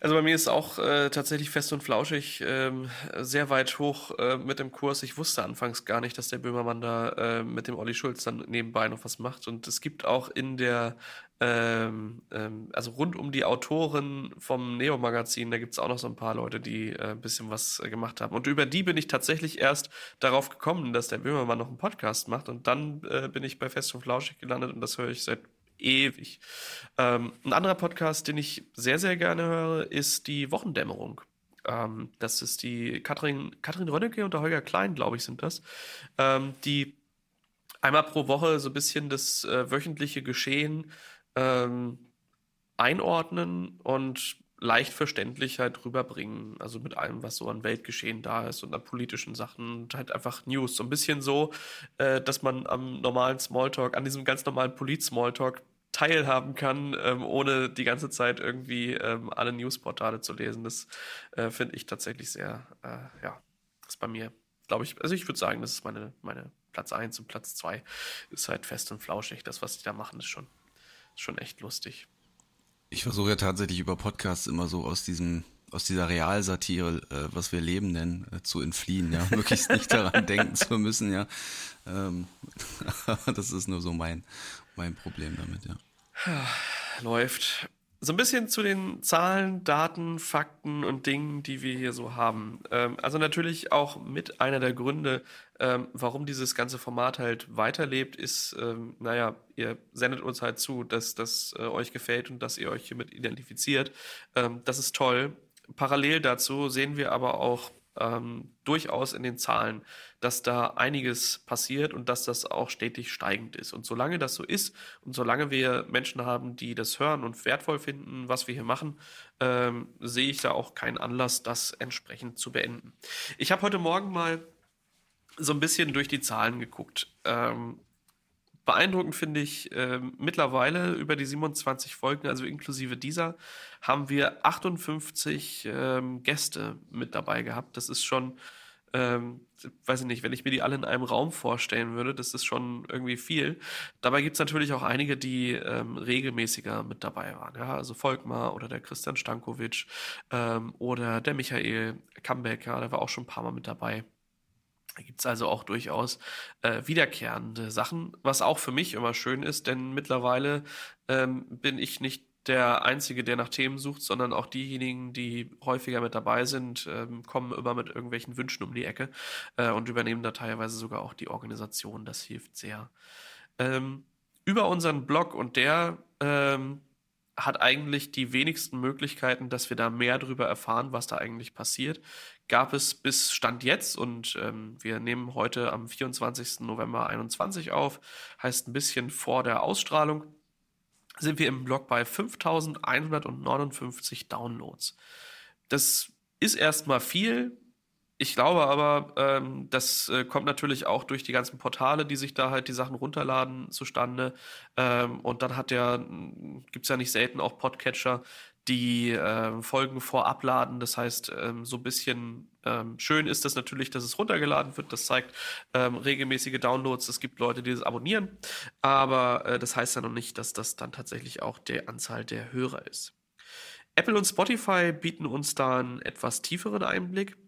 Also bei mir ist auch äh, tatsächlich fest und flauschig ähm, sehr weit hoch äh, mit dem Kurs. Ich wusste anfangs gar nicht, dass der Böhmermann da äh, mit dem Olli Schulz dann nebenbei noch was macht. Und es gibt auch in der, ähm, ähm, also rund um die Autoren vom Neo-Magazin, da gibt es auch noch so ein paar Leute, die äh, ein bisschen was äh, gemacht haben. Und über die bin ich tatsächlich erst darauf gekommen, dass der Böhmermann noch einen Podcast macht. Und dann äh, bin ich bei Fest und Flauschig gelandet und das höre ich seit ewig. Ähm, ein anderer Podcast, den ich sehr, sehr gerne höre, ist die Wochendämmerung. Ähm, das ist die Katrin, Katrin Rönnecke und der Holger Klein, glaube ich, sind das, ähm, die einmal pro Woche so ein bisschen das äh, wöchentliche Geschehen ähm, einordnen und leicht verständlich halt rüberbringen. Also mit allem, was so an Weltgeschehen da ist und an politischen Sachen und halt einfach News. So ein bisschen so, äh, dass man am normalen Smalltalk, an diesem ganz normalen Polit-Smalltalk teilhaben kann, ähm, ohne die ganze Zeit irgendwie ähm, alle Newsportale zu lesen. Das äh, finde ich tatsächlich sehr, äh, ja, ist bei mir, glaube ich, also ich würde sagen, das ist meine, meine Platz 1 und Platz 2 ist halt fest und flauschig. Das, was die da machen, ist schon, ist schon echt lustig. Ich versuche ja tatsächlich über Podcasts immer so aus diesem aus dieser Realsatire, äh, was wir Leben nennen, äh, zu entfliehen, ja, (laughs) möglichst nicht daran denken zu müssen, ja. Ähm, (laughs) das ist nur so mein, mein Problem damit, ja. Läuft. so ein bisschen zu den Zahlen, Daten, Fakten und Dingen, die wir hier so haben. Ähm, also natürlich auch mit einer der Gründe, ähm, warum dieses ganze Format halt weiterlebt, ist, ähm, naja, ihr sendet uns halt zu, dass das äh, euch gefällt und dass ihr euch hiermit identifiziert. Das ist toll. Parallel dazu sehen wir aber auch ähm, durchaus in den Zahlen, dass da einiges passiert und dass das auch stetig steigend ist. Und solange das so ist und solange wir Menschen haben, die das hören und wertvoll finden, was wir hier machen, ähm, sehe ich da auch keinen Anlass, das entsprechend zu beenden. Ich habe heute Morgen mal so ein bisschen durch die Zahlen geguckt. Ähm, beeindruckend finde ich äh, mittlerweile über die 27 Folgen, also inklusive dieser, haben wir 58 ähm, Gäste mit dabei gehabt. Das ist schon, ähm, weiß ich nicht, wenn ich mir die alle in einem Raum vorstellen würde, das ist schon irgendwie viel. Dabei gibt es natürlich auch einige, die ähm, regelmäßiger mit dabei waren. Ja? Also Volkmar oder der Christian Stankovic ähm, oder der Michael Kambeck, ja, der war auch schon ein paar Mal mit dabei. Da gibt es also auch durchaus äh, wiederkehrende Sachen, was auch für mich immer schön ist, denn mittlerweile ähm, bin ich nicht der Einzige, der nach Themen sucht, sondern auch diejenigen, die häufiger mit dabei sind, ähm, kommen immer mit irgendwelchen Wünschen um die Ecke äh, und übernehmen da teilweise sogar auch die Organisation. Das hilft sehr. Ähm, über unseren Blog und der ähm, hat eigentlich die wenigsten Möglichkeiten, dass wir da mehr darüber erfahren, was da eigentlich passiert. Gab es bis Stand jetzt und ähm, wir nehmen heute am 24. November 21 auf, heißt ein bisschen vor der Ausstrahlung, sind wir im Blog bei 5159 Downloads. Das ist erstmal viel, ich glaube aber, ähm, das äh, kommt natürlich auch durch die ganzen Portale, die sich da halt die Sachen runterladen, zustande. Ähm, und dann hat der, gibt es ja nicht selten auch Podcatcher, die äh, Folgen vorab laden. Das heißt, ähm, so ein bisschen ähm, schön ist das natürlich, dass es runtergeladen wird. Das zeigt ähm, regelmäßige Downloads. Es gibt Leute, die das abonnieren. Aber äh, das heißt ja noch nicht, dass das dann tatsächlich auch die Anzahl der Hörer ist. Apple und Spotify bieten uns da einen etwas tieferen Einblick.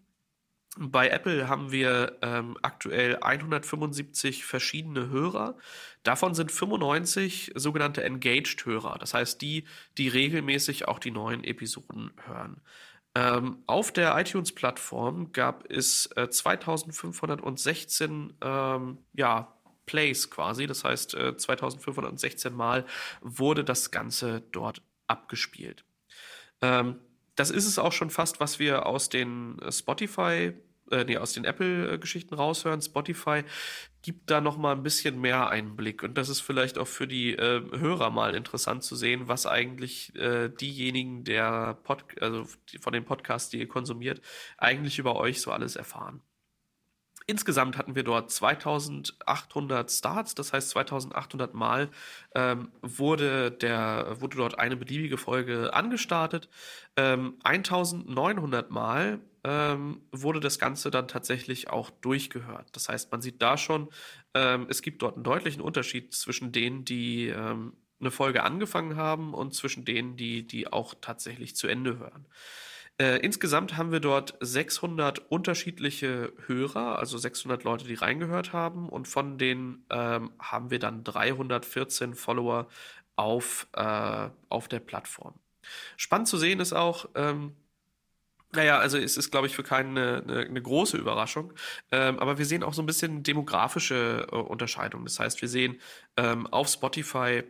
Bei Apple haben wir ähm, aktuell 175 verschiedene Hörer. Davon sind 95 sogenannte Engaged-Hörer. Das heißt, die, die regelmäßig auch die neuen Episoden hören. Ähm, auf der iTunes-Plattform gab es äh, 2516 ähm, ja, Plays quasi. Das heißt, äh, 2516 Mal wurde das Ganze dort abgespielt. Ähm, das ist es auch schon fast, was wir aus den äh, Spotify, äh, nee, aus den Apple-Geschichten raushören. Spotify gibt da noch mal ein bisschen mehr Einblick und das ist vielleicht auch für die äh, Hörer mal interessant zu sehen, was eigentlich äh, diejenigen der Pod also von den Podcasts, die ihr konsumiert, eigentlich über euch so alles erfahren. Insgesamt hatten wir dort 2800 Starts, das heißt 2800 Mal ähm, wurde, der, wurde dort eine beliebige Folge angestartet. Ähm, 1900 Mal ähm, wurde das Ganze dann tatsächlich auch durchgehört. Das heißt, man sieht da schon, ähm, es gibt dort einen deutlichen Unterschied zwischen denen, die ähm, eine Folge angefangen haben und zwischen denen, die die auch tatsächlich zu Ende hören. Äh, insgesamt haben wir dort 600 unterschiedliche Hörer, also 600 Leute, die reingehört haben. Und von denen ähm, haben wir dann 314 Follower auf, äh, auf der Plattform. Spannend zu sehen ist auch, ähm, naja, also es ist, glaube ich, für keinen eine, eine, eine große Überraschung. Ähm, aber wir sehen auch so ein bisschen demografische äh, Unterscheidungen. Das heißt, wir sehen ähm, auf Spotify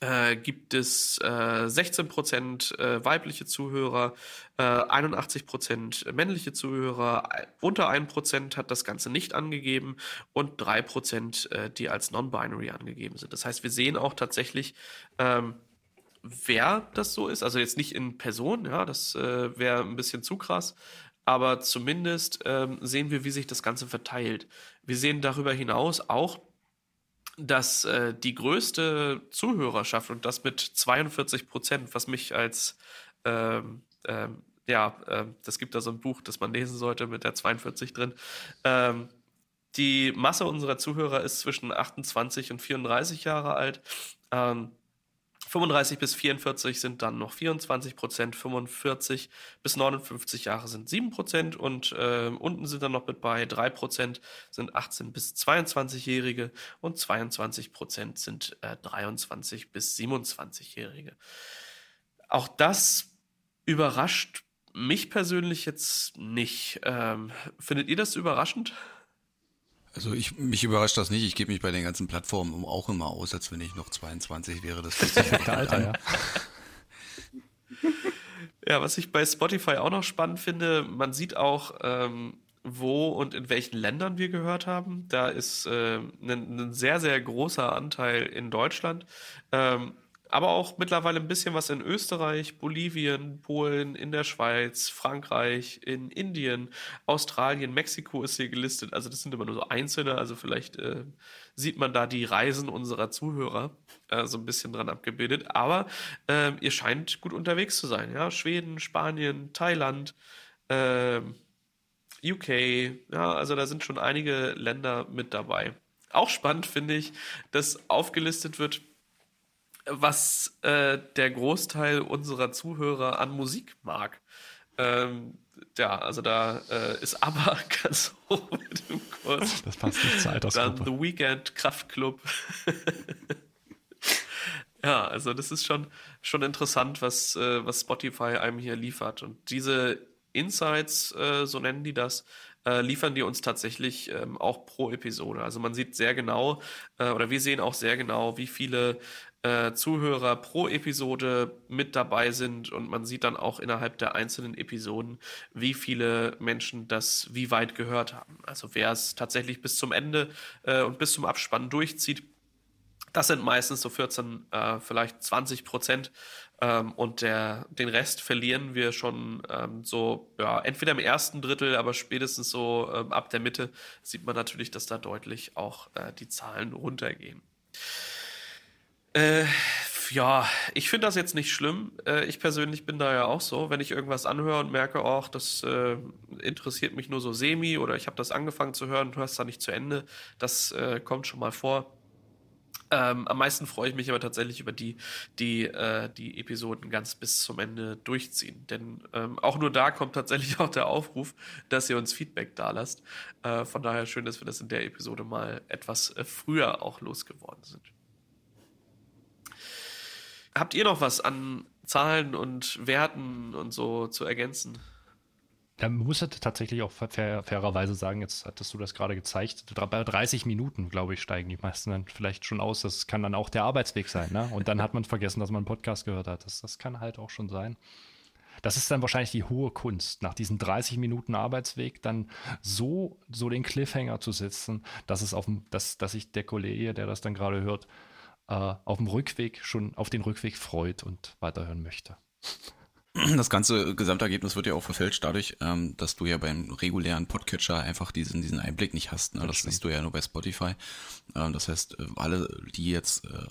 äh, gibt es äh, 16% äh, weibliche Zuhörer, äh, 81% männliche Zuhörer, unter 1% hat das Ganze nicht angegeben und 3%, äh, die als non-binary angegeben sind. Das heißt, wir sehen auch tatsächlich, ähm, wer das so ist. Also jetzt nicht in Person, ja, das äh, wäre ein bisschen zu krass. Aber zumindest ähm, sehen wir, wie sich das Ganze verteilt. Wir sehen darüber hinaus auch, dass äh, die größte Zuhörerschaft und das mit 42 Prozent, was mich als ähm, ähm, ja, äh, das gibt da so ein Buch, das man lesen sollte mit der 42 drin. Ähm, die Masse unserer Zuhörer ist zwischen 28 und 34 Jahre alt. Ähm, 35 bis 44 sind dann noch 24 Prozent, 45 bis 59 Jahre sind 7 Prozent und äh, unten sind dann noch mit bei 3 Prozent sind 18 bis 22-Jährige und 22 Prozent sind äh, 23 bis 27-Jährige. auch das überrascht mich persönlich jetzt nicht. Ähm, findet ihr das überraschend? Also ich, mich überrascht das nicht. Ich gebe mich bei den ganzen Plattformen auch immer aus, als wenn ich noch 22 wäre. Das perfekte (laughs) Alter, ja. (laughs) Ja, was ich bei Spotify auch noch spannend finde, man sieht auch, ähm, wo und in welchen Ländern wir gehört haben. Da ist äh, ein, ein sehr, sehr großer Anteil in Deutschland. Ähm, aber auch mittlerweile ein bisschen was in Österreich, Bolivien, Polen, in der Schweiz, Frankreich, in Indien, Australien, Mexiko ist hier gelistet. Also das sind immer nur so einzelne, also vielleicht äh, sieht man da die Reisen unserer Zuhörer äh, so ein bisschen dran abgebildet. Aber äh, ihr scheint gut unterwegs zu sein, ja. Schweden, Spanien, Thailand, äh, UK, ja, also da sind schon einige Länder mit dabei. Auch spannend finde ich, dass aufgelistet wird, was äh, der Großteil unserer Zuhörer an Musik mag. Ähm, ja, also da äh, ist aber (laughs) ganz hoch mit dem Kurs. Das passt nicht zur Altersgruppe. Dann The Weekend, Kraftklub. (laughs) ja, also das ist schon, schon interessant, was, äh, was Spotify einem hier liefert. Und diese Insights, äh, so nennen die das, äh, liefern die uns tatsächlich ähm, auch pro Episode. Also man sieht sehr genau, äh, oder wir sehen auch sehr genau, wie viele äh, Zuhörer pro Episode mit dabei sind und man sieht dann auch innerhalb der einzelnen Episoden, wie viele Menschen das wie weit gehört haben. Also wer es tatsächlich bis zum Ende äh, und bis zum Abspann durchzieht, das sind meistens so 14, äh, vielleicht 20 Prozent. Ähm, und der, den Rest verlieren wir schon ähm, so, ja, entweder im ersten Drittel, aber spätestens so ähm, ab der Mitte sieht man natürlich, dass da deutlich auch äh, die Zahlen runtergehen. Äh, ja, ich finde das jetzt nicht schlimm. Äh, ich persönlich bin da ja auch so, wenn ich irgendwas anhöre und merke, ach, das äh, interessiert mich nur so semi oder ich habe das angefangen zu hören und hörst da nicht zu Ende, das äh, kommt schon mal vor. Ähm, am meisten freue ich mich aber tatsächlich über die, die äh, die Episoden ganz bis zum Ende durchziehen. Denn ähm, auch nur da kommt tatsächlich (laughs) auch der Aufruf, dass ihr uns Feedback da lasst. Äh, von daher schön, dass wir das in der Episode mal etwas äh, früher auch losgeworden sind. Habt ihr noch was an Zahlen und Werten und so zu ergänzen? Man muss tatsächlich auch fair, fairerweise sagen, jetzt hattest du das gerade gezeigt, bei 30 Minuten, glaube ich, steigen die meisten dann vielleicht schon aus. Das kann dann auch der Arbeitsweg sein, ne? Und dann hat man vergessen, dass man einen Podcast gehört hat. Das, das kann halt auch schon sein. Das ist dann wahrscheinlich die hohe Kunst, nach diesen 30 Minuten Arbeitsweg dann so, so den Cliffhanger zu setzen, dass es auf dass, dass sich der Kollege, der das dann gerade hört, auf dem Rückweg schon auf den Rückweg freut und weiterhören möchte. Das ganze Gesamtergebnis wird ja auch verfälscht dadurch, ähm, dass du ja beim regulären Podcatcher einfach diesen, diesen Einblick nicht hast. Ne? Das, das siehst du ja nur bei Spotify. Ähm, das heißt, äh, alle, die jetzt äh,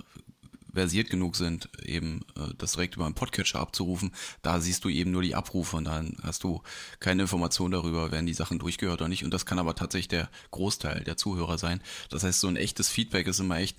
versiert genug sind, eben äh, das direkt über einen Podcatcher abzurufen, da siehst du eben nur die Abrufe und dann hast du keine Information darüber, werden die Sachen durchgehört oder nicht. Und das kann aber tatsächlich der Großteil der Zuhörer sein. Das heißt, so ein echtes Feedback ist immer echt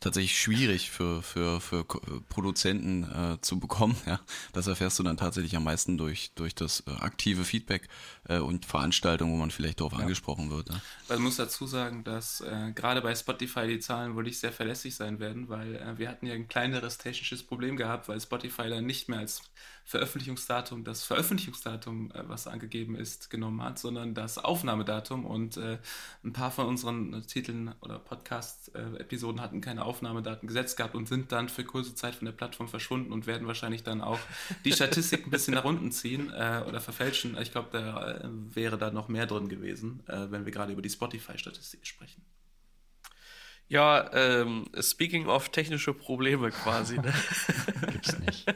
tatsächlich schwierig für, für, für Produzenten äh, zu bekommen. (laughs) Ja? Das erfährst du dann tatsächlich am meisten durch, durch das äh, aktive Feedback äh, und Veranstaltungen, wo man vielleicht darauf ja. angesprochen wird. Ja? Man muss dazu sagen, dass äh, gerade bei Spotify die Zahlen wohl nicht sehr verlässlich sein werden, weil äh, wir hatten hatten ja ein kleineres technisches Problem gehabt, weil Spotify dann nicht mehr als Veröffentlichungsdatum das Veröffentlichungsdatum, äh, was angegeben ist, genommen hat, sondern das Aufnahmedatum. Und äh, ein paar von unseren Titeln oder Podcast-Episoden hatten keine Aufnahmedaten gesetzt gehabt und sind dann für kurze Zeit von der Plattform verschwunden und werden wahrscheinlich dann auch die Statistik ein bisschen nach unten ziehen äh, oder verfälschen. Ich glaube, da äh, wäre da noch mehr drin gewesen, äh, wenn wir gerade über die Spotify-Statistik sprechen. Ja, ähm, speaking of technische Probleme quasi. Ne? (laughs) Gibt's nicht.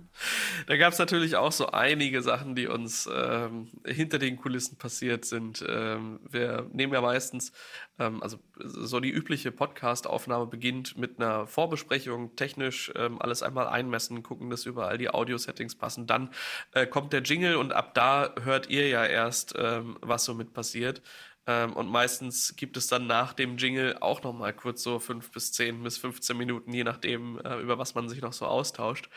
(laughs) da gab es natürlich auch so einige Sachen, die uns ähm, hinter den Kulissen passiert sind. Ähm, wir nehmen ja meistens, ähm, also so die übliche Podcast-Aufnahme beginnt mit einer Vorbesprechung, technisch ähm, alles einmal einmessen, gucken, dass überall die Audio-Settings passen. Dann äh, kommt der Jingle und ab da hört ihr ja erst, ähm, was so mit passiert. Ähm, und meistens gibt es dann nach dem Jingle auch noch mal kurz so fünf bis zehn bis 15 Minuten, je nachdem, äh, über was man sich noch so austauscht.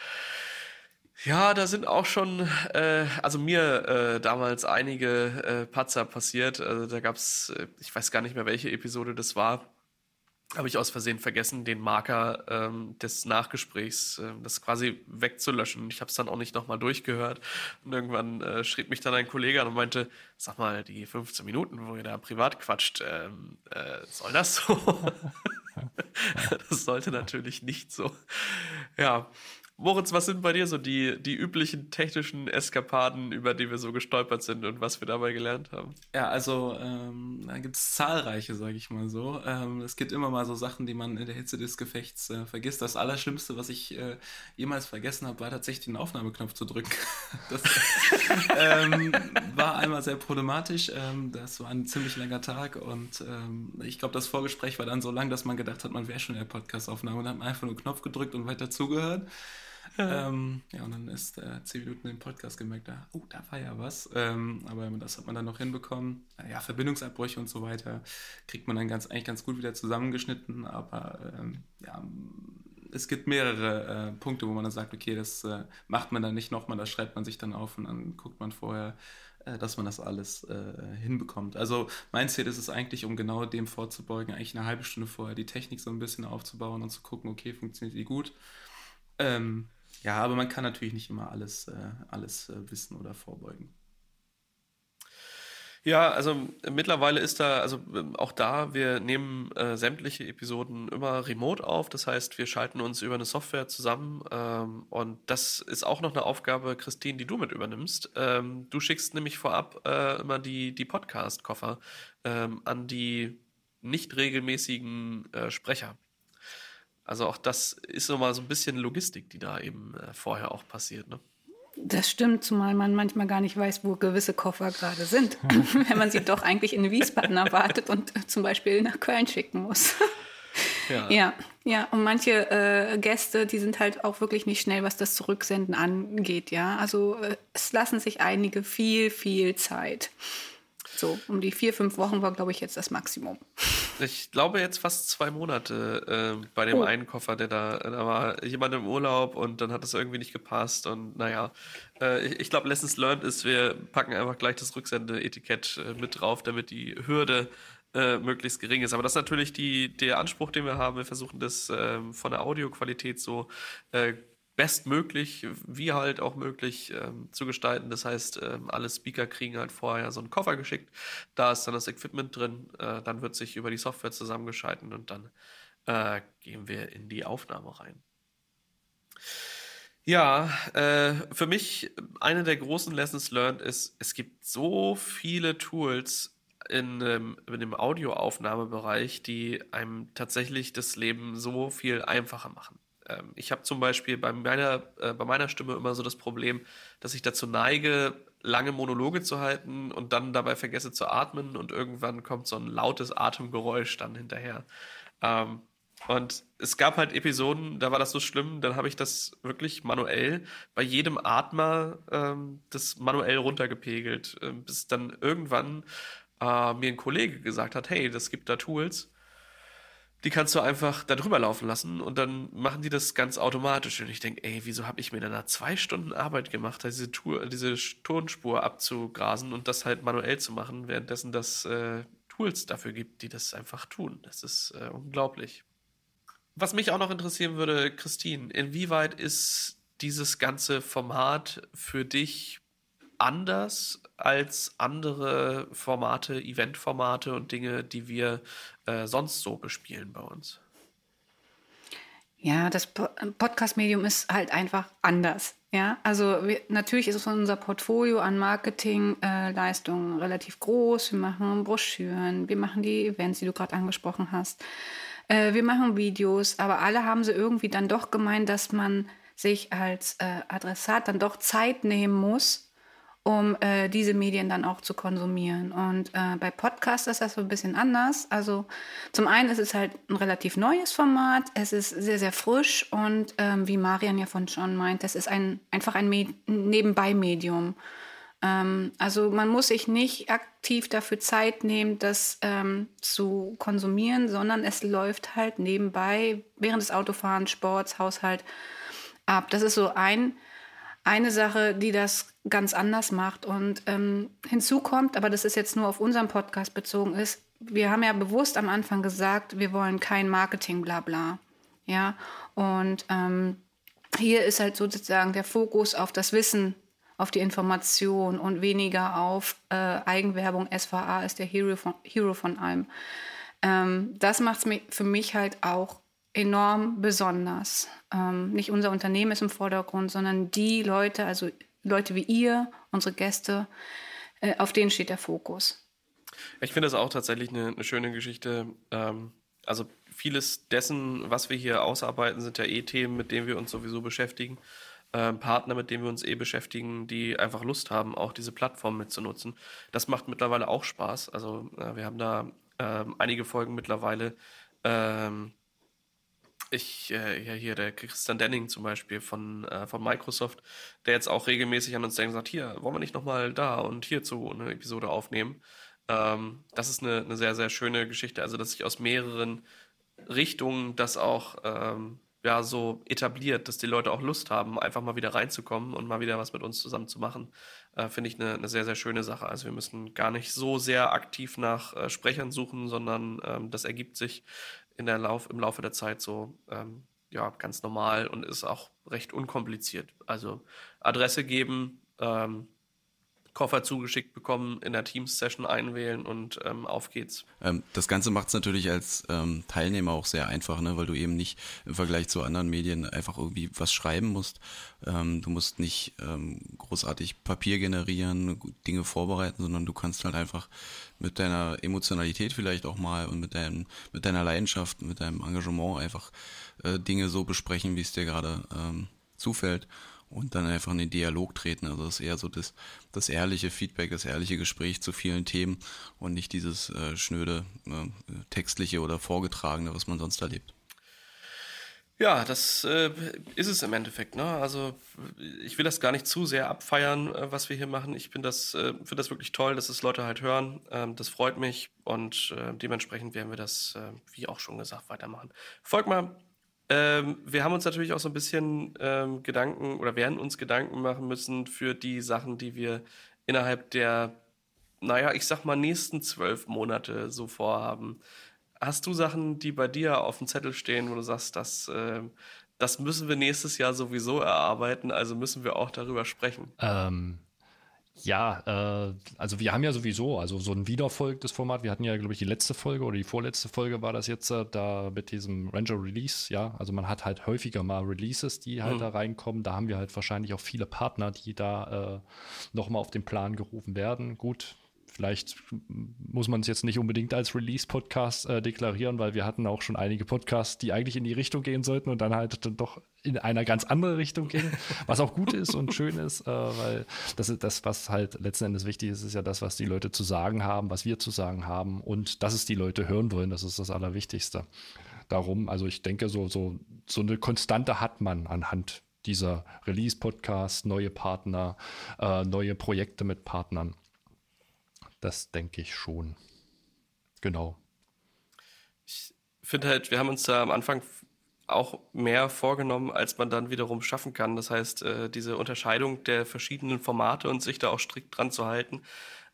Ja, da sind auch schon, äh, also mir äh, damals einige äh, Patzer passiert. Also da gab's, äh, ich weiß gar nicht mehr, welche Episode das war. Habe ich aus Versehen vergessen, den Marker ähm, des Nachgesprächs, äh, das quasi wegzulöschen. Ich habe es dann auch nicht nochmal durchgehört. Und irgendwann äh, schrieb mich dann ein Kollege an und meinte, sag mal, die 15 Minuten, wo ihr da privat quatscht, ähm, äh, soll das so? (laughs) (laughs) das sollte natürlich nicht so. Ja, Moritz, was sind bei dir so die, die üblichen technischen Eskapaden, über die wir so gestolpert sind und was wir dabei gelernt haben? Ja, also ähm, da gibt es zahlreiche, sage ich mal so. Ähm, es gibt immer mal so Sachen, die man in der Hitze des Gefechts äh, vergisst. Das Allerschlimmste, was ich äh, jemals vergessen habe, war tatsächlich den Aufnahmeknopf zu drücken. (laughs) das ähm, war einmal sehr problematisch. Ähm, das war ein ziemlich langer Tag und ähm, ich glaube, das Vorgespräch war dann so lang, dass man gedacht hat, man wäre schon in der Podcastaufnahme und hat einfach nur Knopf gedrückt und weiter zugehört ähm, ja, und dann ist äh, zehn Minuten im Podcast gemerkt, da, oh, da war ja was. Ähm, aber das hat man dann noch hinbekommen. Ja, Verbindungsabbrüche und so weiter kriegt man dann ganz, eigentlich ganz gut wieder zusammengeschnitten. Aber ähm, ja, es gibt mehrere äh, Punkte, wo man dann sagt, okay, das äh, macht man dann nicht nochmal, das schreibt man sich dann auf und dann guckt man vorher, äh, dass man das alles äh, hinbekommt. Also mein Ziel ist es eigentlich, um genau dem vorzubeugen, eigentlich eine halbe Stunde vorher die Technik so ein bisschen aufzubauen und zu gucken, okay, funktioniert die gut. Ähm, ja, aber man kann natürlich nicht immer alles, äh, alles äh, wissen oder vorbeugen. Ja, also mittlerweile ist da, also ähm, auch da, wir nehmen äh, sämtliche Episoden immer remote auf. Das heißt, wir schalten uns über eine Software zusammen. Ähm, und das ist auch noch eine Aufgabe, Christine, die du mit übernimmst. Ähm, du schickst nämlich vorab äh, immer die, die Podcast-Koffer ähm, an die nicht regelmäßigen äh, Sprecher. Also auch das ist nochmal so ein bisschen Logistik, die da eben äh, vorher auch passiert. Ne? Das stimmt, zumal man manchmal gar nicht weiß, wo gewisse Koffer gerade sind. (laughs) Wenn man sie doch eigentlich in Wiesbaden erwartet und zum Beispiel nach Köln schicken muss. (laughs) Ja. ja, ja. Und manche äh, Gäste, die sind halt auch wirklich nicht schnell, was das Zurücksenden angeht. Ja, also äh, es lassen sich einige viel, viel Zeit. So, um die vier, fünf Wochen war, glaube ich, jetzt das Maximum. Ich glaube jetzt fast zwei Monate äh, bei dem oh. einen Koffer, der da, da war jemand im Urlaub und dann hat das irgendwie nicht gepasst und naja, äh, ich, ich glaube, Lessons Learned ist, wir packen einfach gleich das Rücksendeetikett äh, mit drauf, damit die Hürde äh, möglichst gering ist. Aber das ist natürlich die, der Anspruch, den wir haben. Wir versuchen das ähm, von der Audioqualität so äh, bestmöglich, wie halt auch möglich ähm, zu gestalten. Das heißt, ähm, alle Speaker kriegen halt vorher so einen Koffer geschickt. Da ist dann das Equipment drin. Äh, dann wird sich über die Software zusammengeschalten und dann äh, gehen wir in die Aufnahme rein. Ja, äh, für mich eine der großen Lessons learned ist, es gibt so viele Tools in, in dem Audioaufnahmebereich, die einem tatsächlich das Leben so viel einfacher machen. Ähm, ich habe zum Beispiel bei meiner, äh, bei meiner Stimme immer so das Problem, dass ich dazu neige, lange Monologe zu halten und dann dabei vergesse zu atmen und irgendwann kommt so ein lautes Atemgeräusch dann hinterher. Ähm, und es gab halt Episoden, da war das so schlimm, dann habe ich das wirklich manuell bei jedem Atmer ähm, das manuell runtergepegelt, äh, bis dann irgendwann äh, mir ein Kollege gesagt hat, hey, das gibt da Tools die kannst du einfach da drüber laufen lassen und dann machen die das ganz automatisch. Und ich denke, ey, wieso habe ich mir da zwei Stunden Arbeit gemacht, diese, Tour, diese Tonspur abzugrasen und das halt manuell zu machen, währenddessen das äh, Tools dafür gibt, die das einfach tun. Das ist äh, unglaublich. Was mich auch noch interessieren würde, Christine, inwieweit ist dieses ganze Format für dich anders als andere Formate, Eventformate und Dinge, die wir äh, sonst so bespielen bei uns? Ja, das Podcast-Medium ist halt einfach anders. Ja, also wir, natürlich ist unser Portfolio an Marketingleistungen äh, relativ groß. Wir machen Broschüren, wir machen die Events, die du gerade angesprochen hast. Äh, wir machen Videos, aber alle haben sie irgendwie dann doch gemeint, dass man sich als äh, Adressat dann doch Zeit nehmen muss, um äh, diese Medien dann auch zu konsumieren. Und äh, bei Podcasts ist das so ein bisschen anders. Also zum einen ist es halt ein relativ neues Format, es ist sehr, sehr frisch und ähm, wie Marian ja von schon meint, es ist ein, einfach ein Nebenbei-Medium. Ähm, also man muss sich nicht aktiv dafür Zeit nehmen, das ähm, zu konsumieren, sondern es läuft halt nebenbei während des Autofahrens, Sports, Haushalt ab. Das ist so ein eine Sache, die das ganz anders macht. Und ähm, hinzu kommt, aber das ist jetzt nur auf unseren Podcast bezogen ist, wir haben ja bewusst am Anfang gesagt, wir wollen kein Marketing, bla bla. Ja, und ähm, hier ist halt sozusagen der Fokus auf das Wissen, auf die Information und weniger auf äh, Eigenwerbung. SVA ist der Hero von, Hero von allem. Ähm, das macht es für mich halt auch enorm besonders. Ähm, nicht unser Unternehmen ist im Vordergrund, sondern die Leute, also Leute wie ihr, unsere Gäste, äh, auf denen steht der Fokus. Ich finde das auch tatsächlich eine, eine schöne Geschichte. Ähm, also vieles dessen, was wir hier ausarbeiten, sind ja eh Themen, mit denen wir uns sowieso beschäftigen. Ähm, Partner, mit denen wir uns eh beschäftigen, die einfach Lust haben, auch diese Plattform mitzunutzen. Das macht mittlerweile auch Spaß. Also äh, wir haben da ähm, einige Folgen mittlerweile. Ähm, ich, äh, ja, hier der Christian Denning zum Beispiel von, äh, von Microsoft, der jetzt auch regelmäßig an uns denkt sagt, hier, wollen wir nicht nochmal da und hierzu eine Episode aufnehmen? Ähm, das ist eine, eine sehr, sehr schöne Geschichte. Also, dass sich aus mehreren Richtungen das auch ähm, ja, so etabliert, dass die Leute auch Lust haben, einfach mal wieder reinzukommen und mal wieder was mit uns zusammen zu machen, äh, finde ich eine, eine, sehr, sehr schöne Sache. Also wir müssen gar nicht so sehr aktiv nach äh, Sprechern suchen, sondern ähm, das ergibt sich in der Lauf, im Laufe der Zeit so ähm, ja, ganz normal und ist auch recht unkompliziert. Also Adresse geben, ähm, Koffer zugeschickt bekommen, in der Teams-Session einwählen und ähm, auf geht's. Ähm, das Ganze macht es natürlich als ähm, Teilnehmer auch sehr einfach, ne? weil du eben nicht im Vergleich zu anderen Medien einfach irgendwie was schreiben musst. Ähm, du musst nicht ähm, großartig Papier generieren, Dinge vorbereiten, sondern du kannst halt einfach mit deiner Emotionalität vielleicht auch mal und mit deinem, mit deiner Leidenschaft, mit deinem Engagement einfach äh, Dinge so besprechen, wie es dir gerade ähm, zufällt und dann einfach in den Dialog treten. Also das ist eher so das, das ehrliche Feedback, das ehrliche Gespräch zu vielen Themen und nicht dieses äh, schnöde äh, textliche oder vorgetragene, was man sonst erlebt. Ja, das äh, ist es im Endeffekt. Ne? Also ich will das gar nicht zu sehr abfeiern, äh, was wir hier machen. Ich finde das, äh, find das wirklich toll, dass es Leute halt hören. Ähm, das freut mich und äh, dementsprechend werden wir das, äh, wie auch schon gesagt, weitermachen. Folgt mal ähm, wir haben uns natürlich auch so ein bisschen ähm, Gedanken oder werden uns Gedanken machen müssen für die Sachen, die wir innerhalb der, naja, ich sag mal, nächsten zwölf Monate so vorhaben. Hast du Sachen, die bei dir auf dem Zettel stehen, wo du sagst, das, äh, das müssen wir nächstes Jahr sowieso erarbeiten, also müssen wir auch darüber sprechen? Ähm, ja, äh, also wir haben ja sowieso, also so ein wiederfolgendes Format. Wir hatten ja, glaube ich, die letzte Folge oder die vorletzte Folge war das jetzt äh, da mit diesem Ranger Release, ja. Also man hat halt häufiger mal Releases, die halt mhm. da reinkommen. Da haben wir halt wahrscheinlich auch viele Partner, die da äh, nochmal auf den Plan gerufen werden. Gut, Vielleicht muss man es jetzt nicht unbedingt als Release-Podcast äh, deklarieren, weil wir hatten auch schon einige Podcasts, die eigentlich in die Richtung gehen sollten und dann halt dann doch in einer ganz andere Richtung gehen, (laughs) was auch gut ist und schön ist, äh, weil das ist das, was halt letzten Endes wichtig ist, ist ja das, was die Leute zu sagen haben, was wir zu sagen haben und dass es die Leute hören wollen, das ist das Allerwichtigste. Darum, also ich denke, so, so, so eine Konstante hat man anhand dieser Release-Podcasts, neue Partner, äh, neue Projekte mit Partnern. Das denke ich schon. Genau. Ich finde halt, wir haben uns da am Anfang auch mehr vorgenommen, als man dann wiederum schaffen kann. Das heißt, äh, diese Unterscheidung der verschiedenen Formate und sich da auch strikt dran zu halten,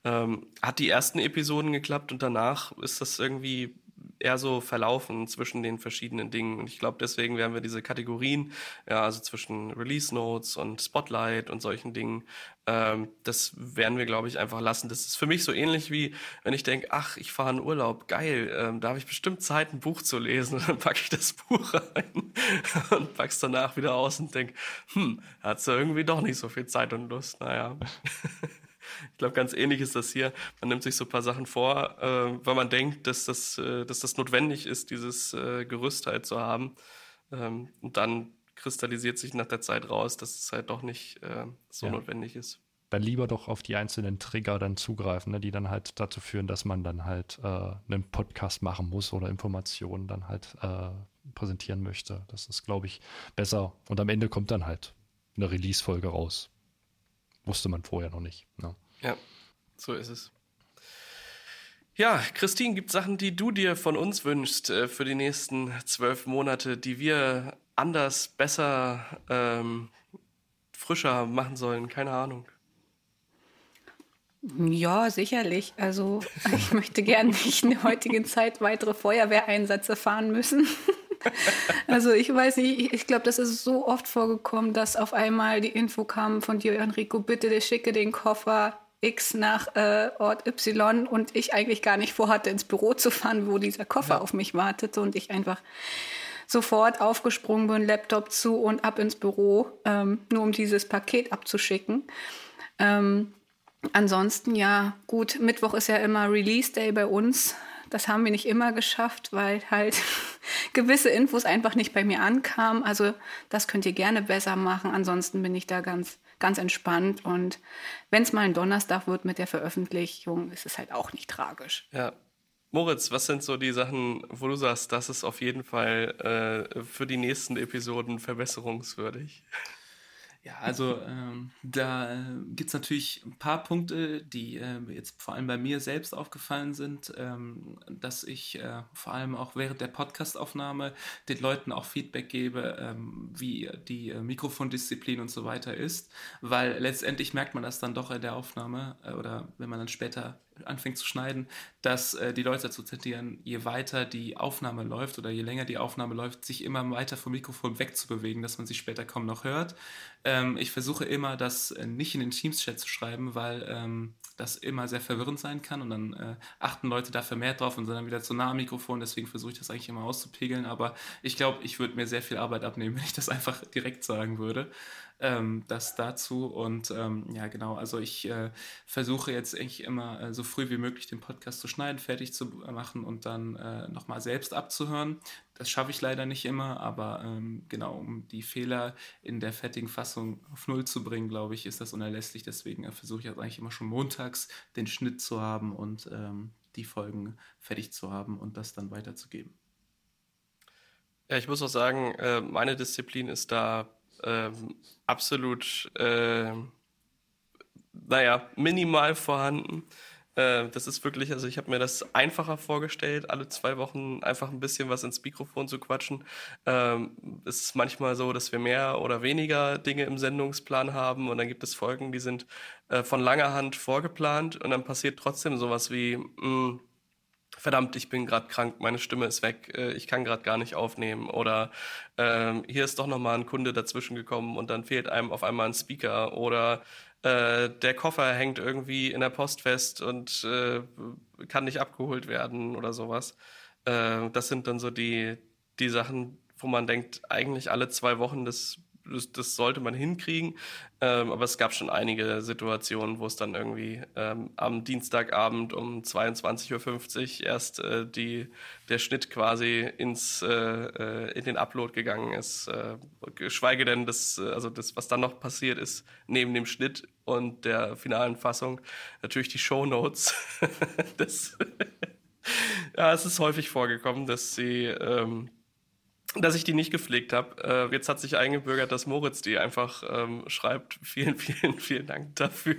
ähm, hat die ersten Episoden geklappt und danach ist das irgendwie eher so verlaufen zwischen den verschiedenen Dingen. Und ich glaube, deswegen werden wir diese Kategorien, ja, also zwischen Release Notes und Spotlight und solchen Dingen, ähm, das werden wir, glaube ich, einfach lassen. Das ist für mich so ähnlich wie, wenn ich denke, ach, ich fahre in Urlaub, geil, ähm, da habe ich bestimmt Zeit, ein Buch zu lesen. Und (laughs) dann packe ich das Buch rein (laughs) und pack's danach wieder aus und denke, hm, hat so irgendwie doch nicht so viel Zeit und Lust. Naja. (laughs) Ich glaube, ganz ähnlich ist das hier. Man nimmt sich so ein paar Sachen vor, äh, weil man denkt, dass das, äh, dass das notwendig ist, dieses äh, Gerüst halt zu haben. Ähm, und dann kristallisiert sich nach der Zeit raus, dass es halt doch nicht äh, so ja. notwendig ist. Dann lieber doch auf die einzelnen Trigger dann zugreifen, ne, die dann halt dazu führen, dass man dann halt äh, einen Podcast machen muss oder Informationen dann halt äh, präsentieren möchte. Das ist, glaube ich, besser. Und am Ende kommt dann halt eine Release-Folge raus. Wusste man vorher noch nicht. Ne? Ja, so ist es. Ja, Christine, gibt es Sachen, die du dir von uns wünschst äh, für die nächsten zwölf Monate, die wir anders, besser, ähm, frischer machen sollen? Keine Ahnung. Ja, sicherlich. Also (laughs) ich möchte gerne nicht in der heutigen Zeit weitere Feuerwehreinsätze fahren müssen. (laughs) also ich weiß nicht, ich glaube, das ist so oft vorgekommen, dass auf einmal die Info kam von dir, Enrico, bitte der schicke den Koffer X nach äh, Ort Y und ich eigentlich gar nicht vorhatte, ins Büro zu fahren, wo dieser Koffer ja. auf mich wartete und ich einfach sofort aufgesprungen bin, Laptop zu und ab ins Büro, ähm, nur um dieses Paket abzuschicken. Ähm, ansonsten ja, gut, Mittwoch ist ja immer Release Day bei uns. Das haben wir nicht immer geschafft, weil halt (laughs) gewisse Infos einfach nicht bei mir ankamen. Also das könnt ihr gerne besser machen. Ansonsten bin ich da ganz, ganz entspannt. Und wenn es mal ein Donnerstag wird mit der Veröffentlichung, ist es halt auch nicht tragisch. Ja. Moritz, was sind so die Sachen, wo du sagst, das ist auf jeden Fall äh, für die nächsten Episoden verbesserungswürdig? Ja, also ähm, da äh, gibt es natürlich ein paar Punkte, die äh, jetzt vor allem bei mir selbst aufgefallen sind, ähm, dass ich äh, vor allem auch während der Podcastaufnahme den Leuten auch Feedback gebe, ähm, wie die äh, Mikrofondisziplin und so weiter ist, weil letztendlich merkt man das dann doch in der Aufnahme äh, oder wenn man dann später anfängt zu schneiden, dass äh, die Leute dazu zitieren, je weiter die Aufnahme läuft oder je länger die Aufnahme läuft, sich immer weiter vom Mikrofon wegzubewegen, dass man sich später kaum noch hört. Ähm, ich versuche immer, das äh, nicht in den Teams-Chat zu schreiben, weil ähm, das immer sehr verwirrend sein kann und dann äh, achten Leute da vermehrt drauf und sind dann wieder zu nah am Mikrofon. Deswegen versuche ich das eigentlich immer auszupegeln. Aber ich glaube, ich würde mir sehr viel Arbeit abnehmen, (laughs) wenn ich das einfach direkt sagen würde ähm, das dazu. Und ähm, ja, genau, also ich äh, versuche jetzt eigentlich immer äh, so früh wie möglich den Podcast zu schneiden, fertig zu machen und dann äh, nochmal selbst abzuhören. Das schaffe ich leider nicht immer, aber ähm, genau, um die Fehler in der fertigen Fassung auf Null zu bringen, glaube ich, ist das unerlässlich. Deswegen äh, versuche ich jetzt eigentlich immer schon montags den Schnitt zu haben und ähm, die Folgen fertig zu haben und das dann weiterzugeben. Ja, ich muss auch sagen, äh, meine Disziplin ist da ähm, absolut, äh, naja, minimal vorhanden. Äh, das ist wirklich, also ich habe mir das einfacher vorgestellt, alle zwei Wochen einfach ein bisschen was ins Mikrofon zu quatschen. Ähm, es ist manchmal so, dass wir mehr oder weniger Dinge im Sendungsplan haben und dann gibt es Folgen, die sind äh, von langer Hand vorgeplant und dann passiert trotzdem sowas wie, mh, hm, verdammt, ich bin gerade krank, meine Stimme ist weg, äh, ich kann gerade gar nicht aufnehmen oder ähm, hier ist doch nochmal ein Kunde dazwischen gekommen und dann fehlt einem auf einmal ein Speaker oder äh, der Koffer hängt irgendwie in der Post fest und äh, kann nicht abgeholt werden oder sowas. Äh, das sind dann so die, die Sachen, wo man denkt, eigentlich alle zwei Wochen, das das, das sollte man hinkriegen. Ähm, aber es gab schon einige Situationen, wo es dann irgendwie ähm, am Dienstagabend um 22.50 Uhr erst äh, die, der Schnitt quasi ins, äh, äh, in den Upload gegangen ist. Äh, geschweige denn, das, äh, also das, was dann noch passiert ist, neben dem Schnitt und der finalen Fassung, natürlich die Show Notes. (laughs) das, (laughs) ja, es ist häufig vorgekommen, dass sie ähm, dass ich die nicht gepflegt habe. Äh, jetzt hat sich eingebürgert, dass Moritz die einfach ähm, schreibt. (laughs) Vielen, vielen, vielen Dank dafür.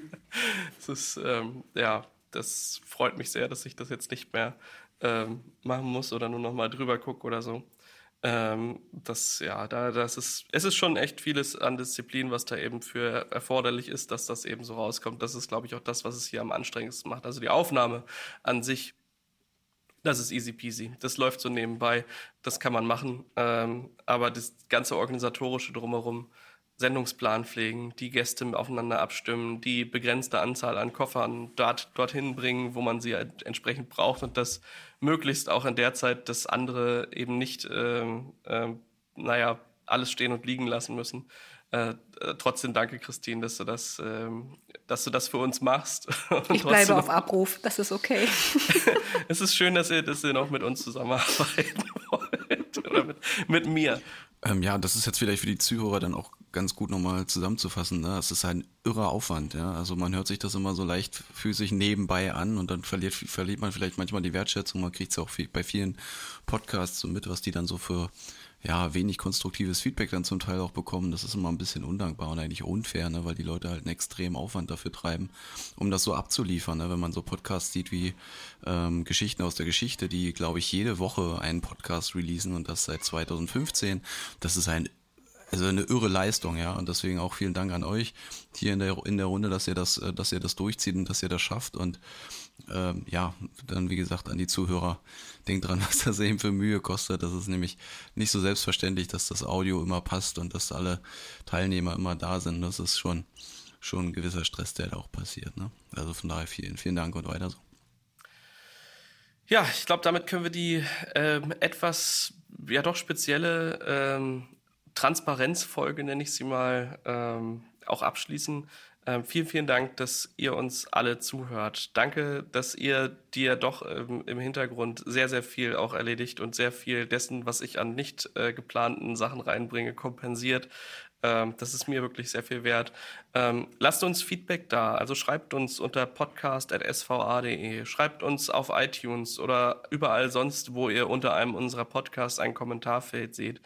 Es ist, ähm, ja, das freut mich sehr, dass ich das jetzt nicht mehr ähm, machen muss oder nur noch mal drüber gucke oder so. Ähm, das, ja, da, das ist, es ist schon echt vieles an Disziplin, was da eben für erforderlich ist, dass das eben so rauskommt. Das ist, glaube ich, auch das, was es hier am anstrengendsten macht. Also die Aufnahme an sich das ist easy peasy. Das läuft so nebenbei. Das kann man machen. Ähm, aber das ganze organisatorische drumherum, Sendungsplan pflegen, die Gäste aufeinander abstimmen, die begrenzte Anzahl an Koffern dort, dorthin bringen, wo man sie entsprechend braucht und das möglichst auch in der Zeit, dass andere eben nicht, ähm, äh, naja, alles stehen und liegen lassen müssen. Äh, äh, trotzdem danke, Christine, dass du das, ähm, dass du das für uns machst. (laughs) ich bleibe auf Abruf, das ist okay. (laughs) es ist schön, dass ihr, dass ihr noch mit uns zusammenarbeiten (laughs) wollt. Oder mit, mit mir. Ähm, ja, das ist jetzt vielleicht für die Zuhörer dann auch ganz gut nochmal zusammenzufassen. Ne? Es ist ein irrer Aufwand, ja. Also man hört sich das immer so leichtfüßig nebenbei an und dann verliert, verliert man vielleicht manchmal die Wertschätzung. Man kriegt es auch viel, bei vielen Podcasts so mit, was die dann so für ja, wenig konstruktives Feedback dann zum Teil auch bekommen. Das ist immer ein bisschen undankbar und eigentlich unfair, ne, weil die Leute halt einen extremen Aufwand dafür treiben, um das so abzuliefern. Ne? Wenn man so Podcasts sieht wie ähm, Geschichten aus der Geschichte, die, glaube ich, jede Woche einen Podcast releasen und das seit 2015, das ist ein also eine irre Leistung, ja. Und deswegen auch vielen Dank an euch hier in der, in der Runde, dass ihr das, äh, dass ihr das durchzieht und dass ihr das schafft. Und ähm, ja, dann wie gesagt an die Zuhörer, denkt dran, (laughs) was das eben für Mühe kostet. Das ist nämlich nicht so selbstverständlich, dass das Audio immer passt und dass alle Teilnehmer immer da sind. Das ist schon, schon ein gewisser Stress, der da auch passiert. Ne? Also von daher vielen, vielen Dank und weiter so. Ja, ich glaube, damit können wir die ähm, etwas, ja doch spezielle ähm, Transparenzfolge, nenne ich sie mal, ähm, auch abschließen. Ähm, vielen, vielen Dank, dass ihr uns alle zuhört. Danke, dass ihr dir doch ähm, im Hintergrund sehr, sehr viel auch erledigt und sehr viel dessen, was ich an nicht äh, geplanten Sachen reinbringe, kompensiert. Ähm, das ist mir wirklich sehr viel wert. Ähm, lasst uns Feedback da. Also schreibt uns unter podcast.sva.de, schreibt uns auf iTunes oder überall sonst, wo ihr unter einem unserer Podcasts ein Kommentarfeld seht.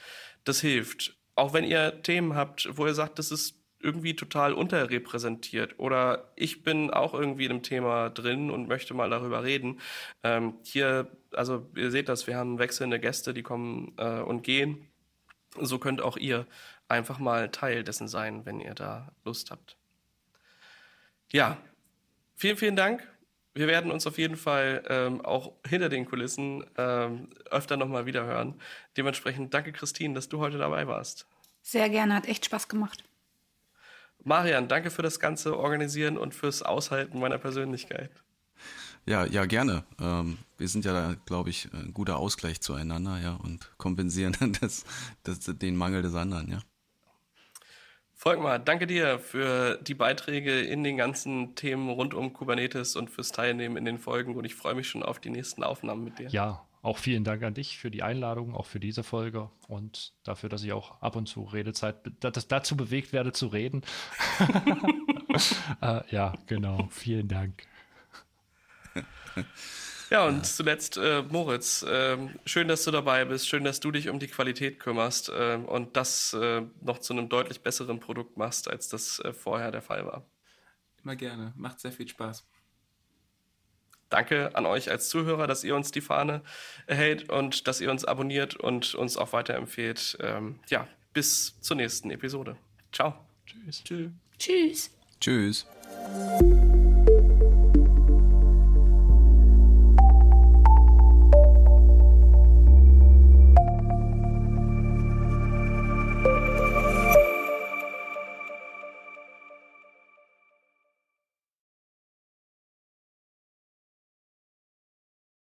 Das hilft. Auch wenn ihr Themen habt, wo ihr sagt, das ist irgendwie total unterrepräsentiert oder ich bin auch irgendwie in einem Thema drin und möchte mal darüber reden. Ähm, hier, also ihr seht das, wir haben wechselnde Gäste, die kommen äh, und gehen. So könnt auch ihr einfach mal Teil dessen sein, wenn ihr da Lust habt. Ja, vielen, vielen Dank. Wir werden uns auf jeden Fall ähm, auch hinter den Kulissen ähm, öfter nochmal wieder hören. Dementsprechend danke, Christine, dass du heute dabei warst. Sehr gerne, hat echt Spaß gemacht. Marian, danke für das ganze Organisieren und fürs Aushalten meiner Persönlichkeit. Ja, ja, gerne. Ähm, wir sind ja da, glaube ich, ein guter Ausgleich zueinander, ja, und kompensieren (laughs) das, das, den Mangel des anderen, ja. Volkmar, danke dir für die Beiträge in den ganzen Themen rund um Kubernetes und fürs Teilnehmen in den Folgen und ich freue mich schon auf die nächsten Aufnahmen mit dir. Ja, auch vielen Dank an dich für die Einladung, auch für diese Folge und dafür, dass ich auch ab und zu Redezeit dazu bewegt werde zu reden. (laughs) äh, ja, genau. Vielen Dank. Ja, und ja. zuletzt äh, Moritz, äh, schön, dass du dabei bist, schön, dass du dich um die Qualität kümmerst äh, und das äh, noch zu einem deutlich besseren Produkt machst, als das äh, vorher der Fall war. Immer gerne, macht sehr viel Spaß. Danke an euch als Zuhörer, dass ihr uns die Fahne erhält und dass ihr uns abonniert und uns auch weiterempfehlt. Ähm, ja, bis zur nächsten Episode. Ciao. Tschüss. Tschüss. Tschüss. Tschüss.